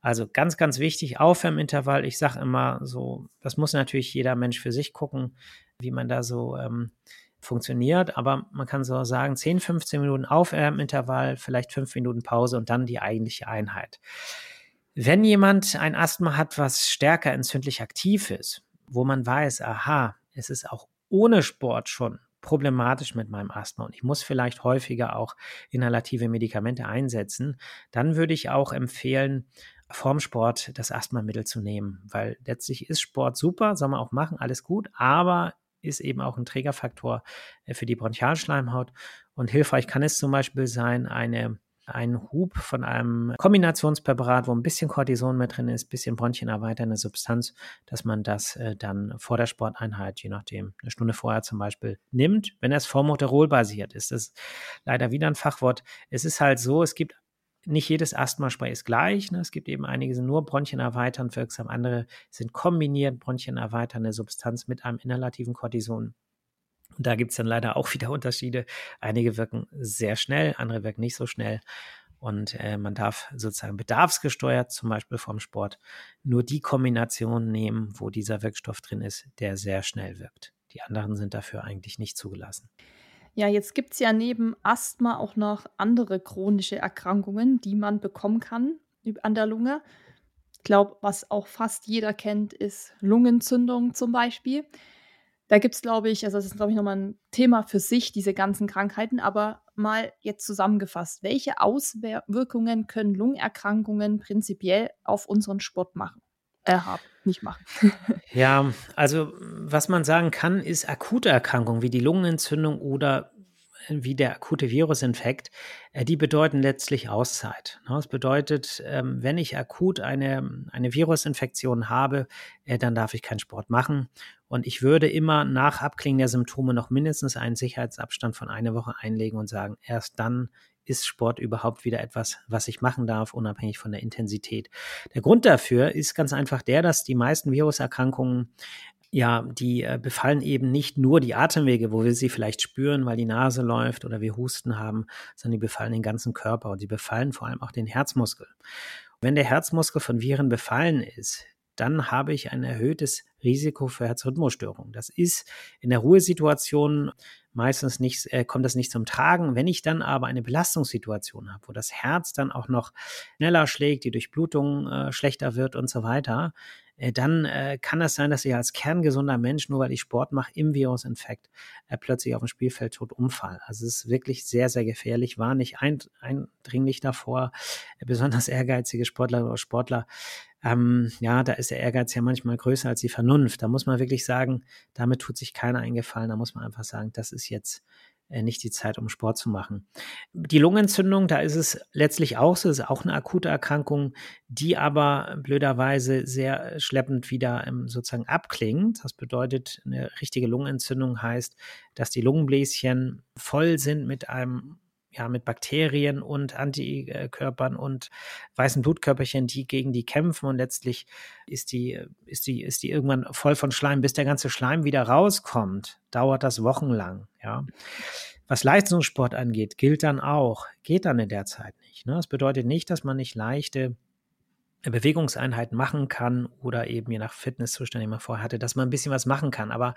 B: Also ganz, ganz wichtig, Aufwärmintervall. Ich sage immer so, das muss natürlich jeder Mensch für sich gucken, wie man da so ähm, funktioniert. Aber man kann so sagen, 10, 15 Minuten Aufwärmintervall, vielleicht 5 Minuten Pause und dann die eigentliche Einheit. Wenn jemand ein Asthma hat, was stärker entzündlich aktiv ist, wo man weiß, aha, es ist auch ohne Sport schon problematisch mit meinem Asthma und ich muss vielleicht häufiger auch inhalative Medikamente einsetzen, dann würde ich auch empfehlen, vorm Sport das Asthmamittel zu nehmen, weil letztlich ist Sport super, soll man auch machen, alles gut, aber ist eben auch ein Trägerfaktor äh, für die Bronchialschleimhaut und hilfreich kann es zum Beispiel sein, eine ein Hub von einem Kombinationspräparat, wo ein bisschen Cortison mit drin ist, ein bisschen bronchienerweiternde Substanz, dass man das äh, dann vor der Sporteinheit, je nachdem, eine Stunde vorher zum Beispiel, nimmt, wenn es Formoterol basiert ist. Das ist leider wieder ein Fachwort. Es ist halt so, es gibt nicht jedes Asthmaspray ist gleich. Ne? Es gibt eben einige, sind nur bronchienerweiternd wirksam, andere sind kombiniert bronchienerweiternde Substanz mit einem inhalativen Cortison. Und da gibt es dann leider auch wieder Unterschiede. Einige wirken sehr schnell, andere wirken nicht so schnell. Und äh, man darf sozusagen bedarfsgesteuert, zum Beispiel vom Sport, nur die Kombination nehmen, wo dieser Wirkstoff drin ist, der sehr schnell wirkt. Die anderen sind dafür eigentlich nicht zugelassen.
A: Ja, jetzt gibt es ja neben Asthma auch noch andere chronische Erkrankungen, die man bekommen kann an der Lunge. Ich glaube, was auch fast jeder kennt, ist Lungenentzündung zum Beispiel. Da gibt es, glaube ich, also das ist, glaube ich, nochmal ein Thema für sich, diese ganzen Krankheiten, aber mal jetzt zusammengefasst, welche Auswirkungen können Lungenerkrankungen prinzipiell auf unseren Sport machen? Äh, haben, nicht machen.
B: ja, also was man sagen kann, ist akute Erkrankungen wie die Lungenentzündung oder wie der akute Virusinfekt, äh, die bedeuten letztlich Auszeit. Ne? Das bedeutet, ähm, wenn ich akut eine, eine Virusinfektion habe, äh, dann darf ich keinen Sport machen. Und ich würde immer nach Abklingen der Symptome noch mindestens einen Sicherheitsabstand von einer Woche einlegen und sagen, erst dann ist Sport überhaupt wieder etwas, was ich machen darf, unabhängig von der Intensität. Der Grund dafür ist ganz einfach der, dass die meisten Viruserkrankungen ja, die äh, befallen eben nicht nur die Atemwege, wo wir sie vielleicht spüren, weil die Nase läuft oder wir Husten haben, sondern die befallen den ganzen Körper und die befallen vor allem auch den Herzmuskel. Wenn der Herzmuskel von Viren befallen ist, dann habe ich ein erhöhtes Risiko für Herzrhythmusstörungen. Das ist in der Ruhesituation meistens nicht, äh, kommt das nicht zum Tragen. Wenn ich dann aber eine Belastungssituation habe, wo das Herz dann auch noch schneller schlägt, die Durchblutung äh, schlechter wird und so weiter, dann äh, kann es sein, dass ich als kerngesunder Mensch, nur weil ich Sport mache, im Virusinfekt äh, plötzlich auf dem Spielfeld tot umfall. Also es ist wirklich sehr, sehr gefährlich, war nicht eindringlich davor. Äh, besonders ehrgeizige Sportler oder Sportler ähm, ja, da ist der Ehrgeiz ja manchmal größer als die Vernunft. Da muss man wirklich sagen, damit tut sich keiner eingefallen. Da muss man einfach sagen, das ist jetzt äh, nicht die Zeit, um Sport zu machen. Die Lungenentzündung, da ist es letztlich auch so, ist auch eine akute Erkrankung, die aber blöderweise sehr schleppend wieder ähm, sozusagen abklingt. Das bedeutet, eine richtige Lungenentzündung heißt, dass die Lungenbläschen voll sind mit einem ja, mit Bakterien und Antikörpern und weißen Blutkörperchen, die gegen die kämpfen und letztlich ist die, ist die, ist die irgendwann voll von Schleim. Bis der ganze Schleim wieder rauskommt, dauert das wochenlang, ja. Was Leistungssport angeht, gilt dann auch, geht dann in der Zeit nicht. Ne? Das bedeutet nicht, dass man nicht leichte Bewegungseinheiten machen kann oder eben je nach Fitnesszustand, den man vorher hatte, dass man ein bisschen was machen kann. Aber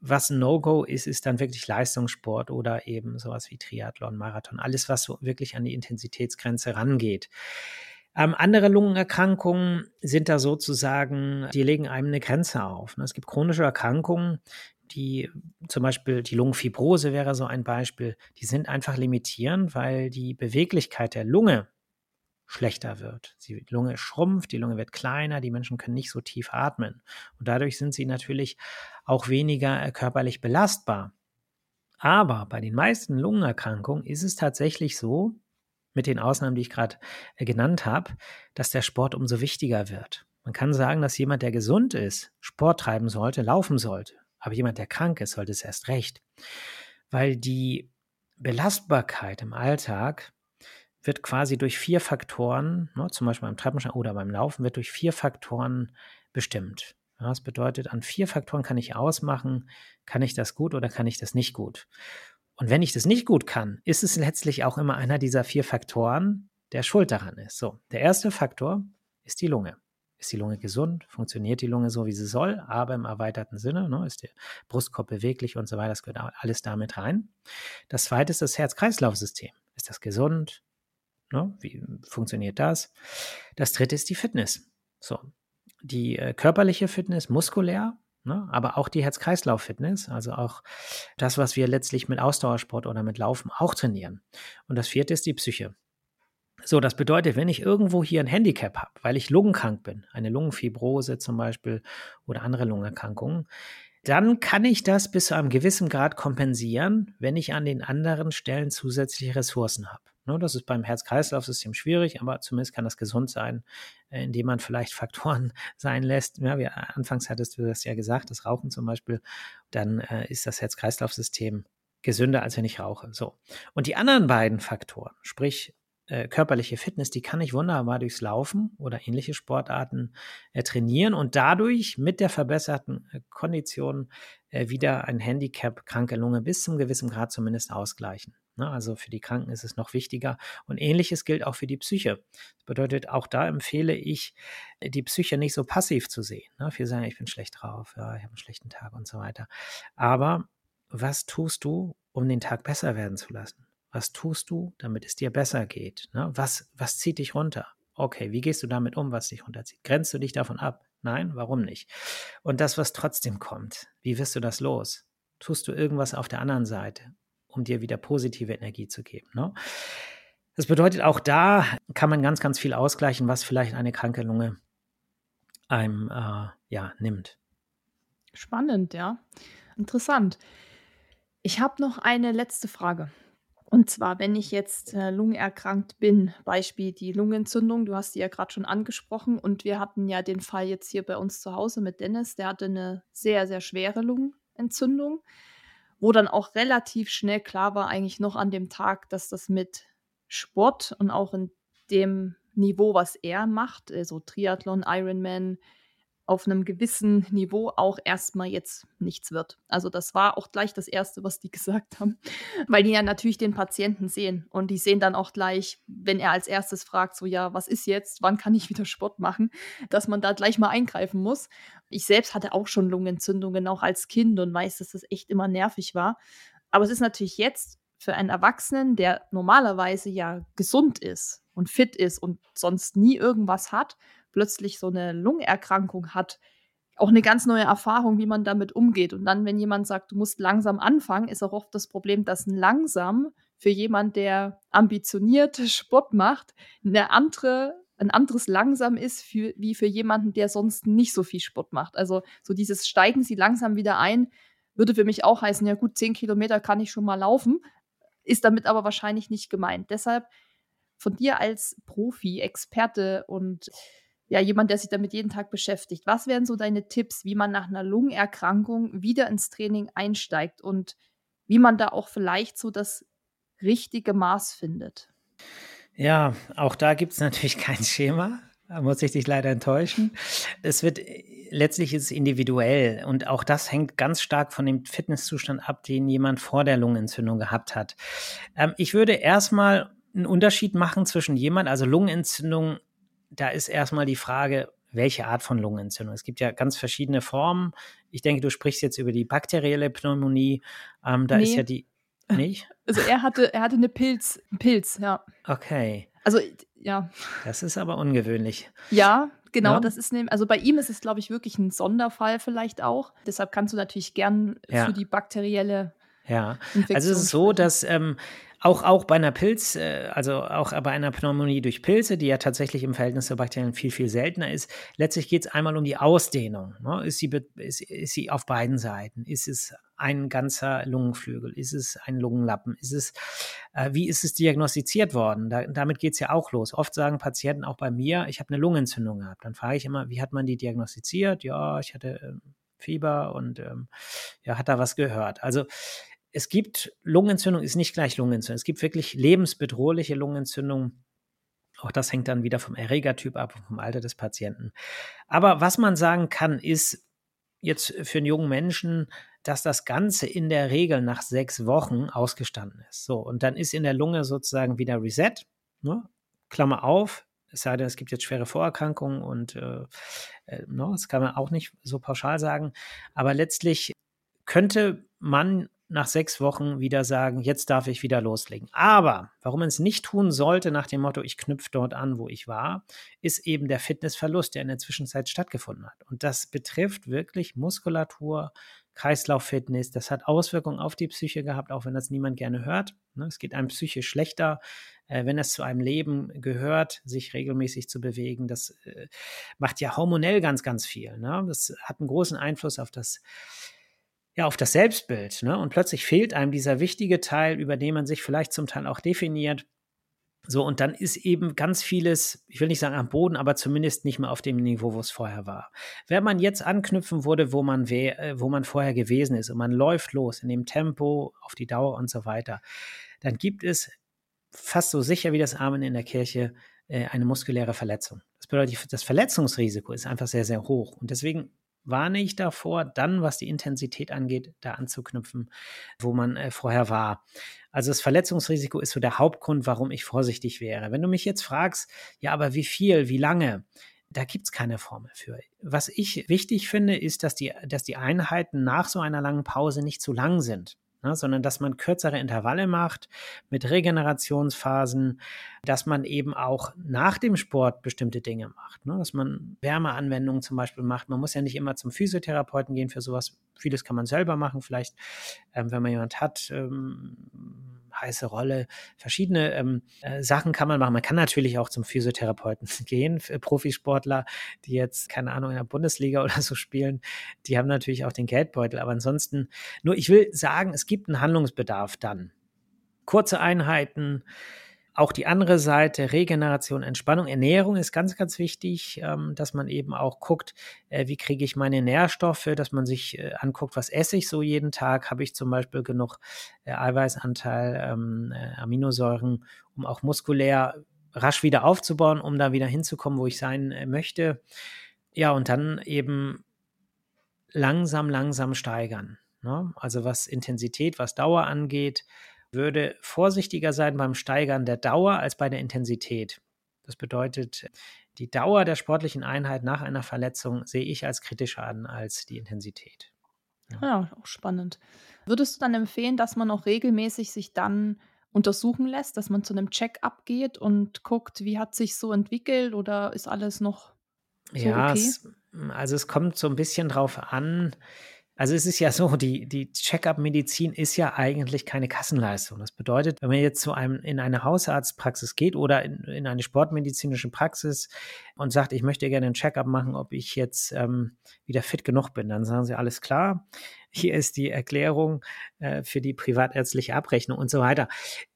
B: was ein No-Go ist, ist dann wirklich Leistungssport oder eben sowas wie Triathlon, Marathon, alles, was so wirklich an die Intensitätsgrenze rangeht. Ähm, andere Lungenerkrankungen sind da sozusagen, die legen einem eine Grenze auf. Ne? Es gibt chronische Erkrankungen, die zum Beispiel die Lungenfibrose wäre so ein Beispiel, die sind einfach limitierend, weil die Beweglichkeit der Lunge schlechter wird. Die Lunge schrumpft, die Lunge wird kleiner, die Menschen können nicht so tief atmen. Und dadurch sind sie natürlich auch weniger äh, körperlich belastbar. Aber bei den meisten Lungenerkrankungen ist es tatsächlich so, mit den Ausnahmen, die ich gerade äh, genannt habe, dass der Sport umso wichtiger wird. Man kann sagen, dass jemand, der gesund ist, Sport treiben sollte, laufen sollte. Aber jemand, der krank ist, sollte es erst recht. Weil die Belastbarkeit im Alltag wird quasi durch vier Faktoren, ne, zum Beispiel beim Treppensteigen oder beim Laufen, wird durch vier Faktoren bestimmt. Ja, das bedeutet, an vier Faktoren kann ich ausmachen, kann ich das gut oder kann ich das nicht gut. Und wenn ich das nicht gut kann, ist es letztlich auch immer einer dieser vier Faktoren, der schuld daran ist. So, der erste Faktor ist die Lunge. Ist die Lunge gesund? Funktioniert die Lunge so, wie sie soll? Aber im erweiterten Sinne, ne, ist der Brustkorb beweglich und so weiter, das gehört alles damit rein. Das zweite ist das Herz-Kreislauf-System. Ist das gesund? Ne? Wie funktioniert das? Das dritte ist die Fitness. So, die äh, körperliche Fitness, muskulär, Ne? Aber auch die Herz-Kreislauf-Fitness, also auch das, was wir letztlich mit Ausdauersport oder mit Laufen auch trainieren. Und das vierte ist die Psyche. So, das bedeutet, wenn ich irgendwo hier ein Handicap habe, weil ich lungenkrank bin, eine Lungenfibrose zum Beispiel oder andere Lungenerkrankungen, dann kann ich das bis zu einem gewissen Grad kompensieren, wenn ich an den anderen Stellen zusätzliche Ressourcen habe. Ne, das ist beim Herz-Kreislauf-System schwierig, aber zumindest kann das gesund sein, äh, indem man vielleicht Faktoren sein lässt. Ja, wie anfangs hattest du das ja gesagt, das Rauchen zum Beispiel, dann äh, ist das Herz-Kreislauf-System gesünder, als wenn ich rauche. So. Und die anderen beiden Faktoren, sprich äh, körperliche Fitness, die kann ich wunderbar durchs Laufen oder ähnliche Sportarten äh, trainieren und dadurch mit der verbesserten äh, Kondition äh, wieder ein Handicap, kranke Lunge bis zum gewissen Grad zumindest ausgleichen. Ne? Also für die Kranken ist es noch wichtiger. Und ähnliches gilt auch für die Psyche. Das bedeutet, auch da empfehle ich, die Psyche nicht so passiv zu sehen. Ne? Viele sagen, ich bin schlecht drauf, ich habe einen schlechten Tag und so weiter. Aber was tust du, um den Tag besser werden zu lassen? Was tust du, damit es dir besser geht? Ne? Was, was zieht dich runter? Okay, wie gehst du damit um, was dich runterzieht? Grenzt du dich davon ab? Nein, warum nicht? Und das, was trotzdem kommt, wie wirst du das los? Tust du irgendwas auf der anderen Seite, um dir wieder positive Energie zu geben? Ne? Das bedeutet, auch da kann man ganz, ganz viel ausgleichen, was vielleicht eine kranke Lunge einem äh, ja, nimmt.
A: Spannend, ja. Interessant. Ich habe noch eine letzte Frage. Und zwar, wenn ich jetzt äh, lungenerkrankt bin, Beispiel die Lungenentzündung, du hast die ja gerade schon angesprochen und wir hatten ja den Fall jetzt hier bei uns zu Hause mit Dennis, der hatte eine sehr, sehr schwere Lungenentzündung, wo dann auch relativ schnell klar war, eigentlich noch an dem Tag, dass das mit Sport und auch in dem Niveau, was er macht, also Triathlon, Ironman, auf einem gewissen Niveau auch erstmal jetzt nichts wird. Also das war auch gleich das Erste, was die gesagt haben, weil die ja natürlich den Patienten sehen und die sehen dann auch gleich, wenn er als erstes fragt, so ja, was ist jetzt, wann kann ich wieder Sport machen, dass man da gleich mal eingreifen muss. Ich selbst hatte auch schon Lungenentzündungen, auch als Kind und weiß, dass das echt immer nervig war. Aber es ist natürlich jetzt für einen Erwachsenen, der normalerweise ja gesund ist und fit ist und sonst nie irgendwas hat, plötzlich so eine Lungenerkrankung hat, auch eine ganz neue Erfahrung, wie man damit umgeht. Und dann, wenn jemand sagt, du musst langsam anfangen, ist auch oft das Problem, dass ein langsam für jemand, der ambitioniert Sport macht, eine andere, ein anderes langsam ist für, wie für jemanden, der sonst nicht so viel Sport macht. Also so dieses steigen Sie langsam wieder ein, würde für mich auch heißen, ja gut, zehn Kilometer kann ich schon mal laufen, ist damit aber wahrscheinlich nicht gemeint. Deshalb von dir als Profi, Experte und ja, jemand, der sich damit jeden Tag beschäftigt. Was wären so deine Tipps, wie man nach einer Lungenerkrankung wieder ins Training einsteigt und wie man da auch vielleicht so das richtige Maß findet?
B: Ja, auch da gibt es natürlich kein Schema. Da muss ich dich leider enttäuschen. Es wird letztlich ist individuell und auch das hängt ganz stark von dem Fitnesszustand ab, den jemand vor der Lungenentzündung gehabt hat. Ähm, ich würde erstmal einen Unterschied machen zwischen jemand, also Lungenentzündung da ist erstmal die Frage, welche Art von Lungenentzündung. Es gibt ja ganz verschiedene Formen. Ich denke, du sprichst jetzt über die bakterielle Pneumonie. Ähm, da nee. ist ja die. Nicht?
A: Also er hatte, er hatte eine Pilz, einen Pilz, ja.
B: Okay.
A: Also, ja.
B: Das ist aber ungewöhnlich.
A: Ja, genau, ja. das ist ne, also bei ihm ist es, glaube ich, wirklich ein Sonderfall vielleicht auch. Deshalb kannst du natürlich gern ja. für die bakterielle
B: ja, also es ist so, dass ähm, auch, auch bei einer Pilz, äh, also auch bei einer Pneumonie durch Pilze, die ja tatsächlich im Verhältnis zu Bakterien viel, viel seltener ist, letztlich geht es einmal um die Ausdehnung. Ne? Ist, sie, ist, ist sie auf beiden Seiten? Ist es ein ganzer Lungenflügel? Ist es ein Lungenlappen? Ist es, äh, wie ist es diagnostiziert worden? Da, damit geht es ja auch los. Oft sagen Patienten auch bei mir, ich habe eine Lungenentzündung gehabt. Dann frage ich immer, wie hat man die diagnostiziert? Ja, ich hatte ähm, Fieber und ähm, ja, hat da was gehört. Also es gibt Lungenentzündung, ist nicht gleich Lungenentzündung. Es gibt wirklich lebensbedrohliche Lungenentzündung. Auch das hängt dann wieder vom Erregertyp ab und vom Alter des Patienten. Aber was man sagen kann, ist jetzt für einen jungen Menschen, dass das Ganze in der Regel nach sechs Wochen ausgestanden ist. So, und dann ist in der Lunge sozusagen wieder Reset. Ne? Klammer auf, es sei denn, es gibt jetzt schwere Vorerkrankungen und äh, äh, no, ne, das kann man auch nicht so pauschal sagen. Aber letztlich könnte man nach sechs Wochen wieder sagen, jetzt darf ich wieder loslegen. Aber warum man es nicht tun sollte, nach dem Motto, ich knüpfe dort an, wo ich war, ist eben der Fitnessverlust, der in der Zwischenzeit stattgefunden hat. Und das betrifft wirklich Muskulatur, Kreislauffitness. Das hat Auswirkungen auf die Psyche gehabt, auch wenn das niemand gerne hört. Ne? Es geht einem psychisch schlechter, äh, wenn es zu einem Leben gehört, sich regelmäßig zu bewegen. Das äh, macht ja hormonell ganz, ganz viel. Ne? Das hat einen großen Einfluss auf das ja, auf das Selbstbild. Ne? Und plötzlich fehlt einem dieser wichtige Teil, über den man sich vielleicht zum Teil auch definiert. So, und dann ist eben ganz vieles, ich will nicht sagen am Boden, aber zumindest nicht mehr auf dem Niveau, wo es vorher war. Wenn man jetzt anknüpfen würde, wo man, äh, wo man vorher gewesen ist und man läuft los in dem Tempo, auf die Dauer und so weiter, dann gibt es fast so sicher wie das Amen in der Kirche äh, eine muskuläre Verletzung. Das bedeutet, das Verletzungsrisiko ist einfach sehr, sehr hoch. Und deswegen warne ich davor, dann, was die Intensität angeht, da anzuknüpfen, wo man äh, vorher war. Also das Verletzungsrisiko ist so der Hauptgrund, warum ich vorsichtig wäre. Wenn du mich jetzt fragst, ja, aber wie viel, wie lange? Da gibt es keine Formel für. Was ich wichtig finde, ist, dass die, dass die Einheiten nach so einer langen Pause nicht zu lang sind ne, sondern dass man kürzere Intervalle macht mit Regenerationsphasen, dass man eben auch nach dem Sport bestimmte Dinge macht, ne, dass man Wärmeanwendungen zum Beispiel macht. Man muss ja nicht immer zum Physiotherapeuten gehen für sowas. Vieles kann man selber machen, vielleicht, ähm, wenn man jemand hat. Ähm, heiße Rolle. Verschiedene ähm, äh, Sachen kann man machen. Man kann natürlich auch zum Physiotherapeuten gehen. Für Profisportler, die jetzt, keine Ahnung, in der Bundesliga oder so spielen, die haben natürlich auch den Geldbeutel. Aber ansonsten, nur ich will sagen, es gibt einen Handlungsbedarf dann. Kurze Einheiten, auch die andere Seite, Regeneration, Entspannung, Ernährung ist ganz, ganz wichtig, ähm, dass man eben auch guckt, äh, wie kriege ich meine Nährstoffe, dass man sich äh, anguckt, was esse ich so jeden Tag, habe ich zum Beispiel genug äh, Eiweißanteil, ähm, äh, Aminosäuren, um auch muskulär rasch wieder aufzubauen, um da wieder hinzukommen, wo ich sein möchte. Ja, und dann eben langsam, langsam steigern. Ne? Also was Intensität, was Dauer angeht, würde vorsichtiger sein beim Steigern der Dauer als bei der Intensität. Das bedeutet, die Dauer der sportlichen Einheit nach einer Verletzung sehe ich als kritischer an als die Intensität.
A: Ja. ja, auch spannend. Würdest du dann empfehlen, dass man auch regelmäßig sich dann untersuchen lässt, dass man zu einem Check-up geht und guckt, wie hat sich so entwickelt oder ist alles noch so ja, okay?
B: Es, also es kommt so ein bisschen drauf an, also es ist ja so, die, die Check-up-Medizin ist ja eigentlich keine Kassenleistung. Das bedeutet, wenn man jetzt zu einem in eine Hausarztpraxis geht oder in, in eine sportmedizinische Praxis und sagt, ich möchte gerne einen Check-up machen, ob ich jetzt ähm, wieder fit genug bin, dann sagen sie, alles klar, hier ist die Erklärung äh, für die privatärztliche Abrechnung und so weiter.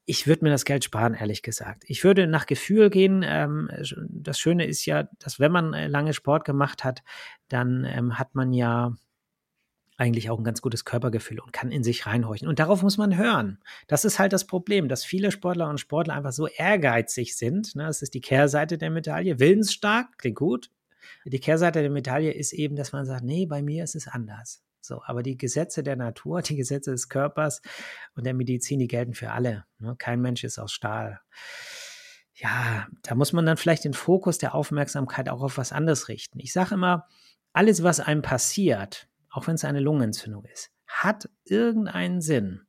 B: Ich würde mir das Geld sparen, ehrlich gesagt. Ich würde nach Gefühl gehen. Ähm, das Schöne ist ja, dass wenn man äh, lange Sport gemacht hat, dann ähm, hat man ja eigentlich auch ein ganz gutes Körpergefühl und kann in sich reinhorchen. Und darauf muss man hören. Das ist halt das Problem, dass viele Sportler und Sportler einfach so ehrgeizig sind. Ne? Das ist die Kehrseite der Medaille. Willensstark, klingt gut. Die Kehrseite der Medaille ist eben, dass man sagt, nee, bei mir ist es anders. So, aber die Gesetze der Natur, die Gesetze des Körpers und der Medizin, die gelten für alle. Ne? Kein Mensch ist aus Stahl. Ja, da muss man dann vielleicht den Fokus der Aufmerksamkeit auch auf was anderes richten. Ich sage immer, alles, was einem passiert, auch wenn es eine Lungenentzündung ist, hat irgendeinen Sinn.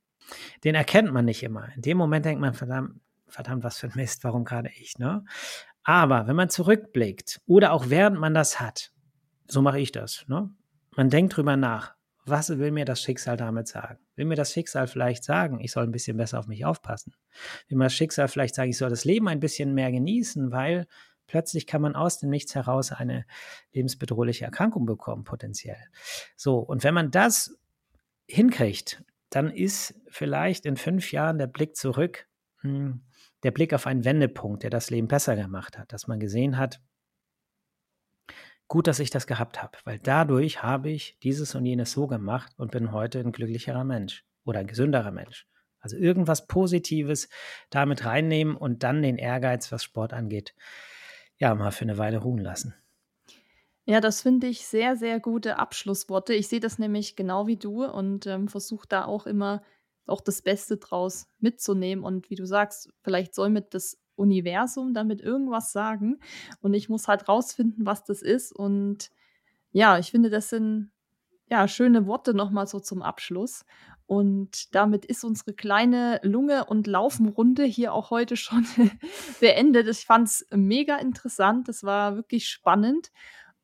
B: Den erkennt man nicht immer. In dem Moment denkt man, verdammt, verdammt, was für ein Mist, warum gerade ich, ne? Aber wenn man zurückblickt oder auch während man das hat, so mache ich das, ne? Man denkt drüber nach, was will mir das Schicksal damit sagen? Will mir das Schicksal vielleicht sagen, ich soll ein bisschen besser auf mich aufpassen? Will mir das Schicksal vielleicht sagen, ich soll das Leben ein bisschen mehr genießen, weil Plötzlich kann man aus dem Nichts heraus eine lebensbedrohliche Erkrankung bekommen, potenziell. So, und wenn man das hinkriegt, dann ist vielleicht in fünf Jahren der Blick zurück, hm, der Blick auf einen Wendepunkt, der das Leben besser gemacht hat, dass man gesehen hat, gut, dass ich das gehabt habe, weil dadurch habe ich dieses und jenes so gemacht und bin heute ein glücklicherer Mensch oder ein gesünderer Mensch. Also irgendwas Positives damit reinnehmen und dann den Ehrgeiz, was Sport angeht, ja, mal für eine Weile ruhen lassen.
A: Ja, das finde ich sehr, sehr gute Abschlussworte. Ich sehe das nämlich genau wie du und ähm, versuche da auch immer auch das Beste draus mitzunehmen. Und wie du sagst, vielleicht soll mit das Universum damit irgendwas sagen. Und ich muss halt rausfinden, was das ist. Und ja, ich finde, das sind ja schöne Worte nochmal so zum Abschluss. Und damit ist unsere kleine Lunge- und Laufenrunde hier auch heute schon beendet. Ich fand es mega interessant. Das war wirklich spannend.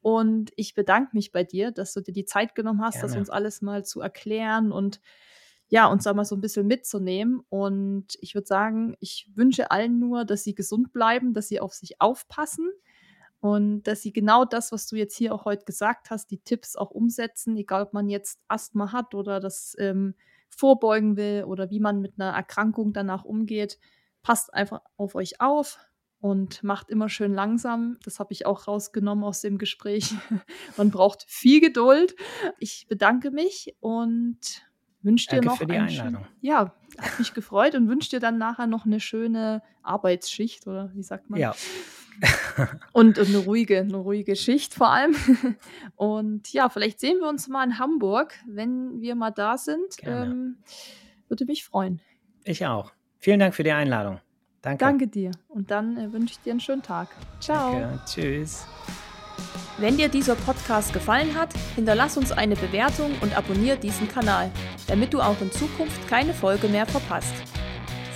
A: Und ich bedanke mich bei dir, dass du dir die Zeit genommen hast, Gerne. das uns alles mal zu erklären und ja, uns da mal so ein bisschen mitzunehmen. Und ich würde sagen, ich wünsche allen nur, dass sie gesund bleiben, dass sie auf sich aufpassen und dass sie genau das, was du jetzt hier auch heute gesagt hast, die Tipps auch umsetzen, egal ob man jetzt Asthma hat oder das ähm, vorbeugen will oder wie man mit einer Erkrankung danach umgeht. Passt einfach auf euch auf und macht immer schön langsam. Das habe ich auch rausgenommen aus dem Gespräch. man braucht viel Geduld. Ich bedanke mich und wünsche dir noch
B: für die Einladung.
A: ja, hat mich gefreut und wünsche dir dann nachher noch eine schöne Arbeitsschicht oder wie sagt man?
B: Ja.
A: und, und eine ruhige, eine ruhige Schicht vor allem. Und ja, vielleicht sehen wir uns mal in Hamburg, wenn wir mal da sind. Ähm, würde mich freuen.
B: Ich auch. Vielen Dank für die Einladung. Danke.
A: Danke dir. Und dann äh, wünsche ich dir einen schönen Tag. Ciao.
B: Danke. Tschüss.
A: Wenn dir dieser Podcast gefallen hat, hinterlass uns eine Bewertung und abonniere diesen Kanal, damit du auch in Zukunft keine Folge mehr verpasst.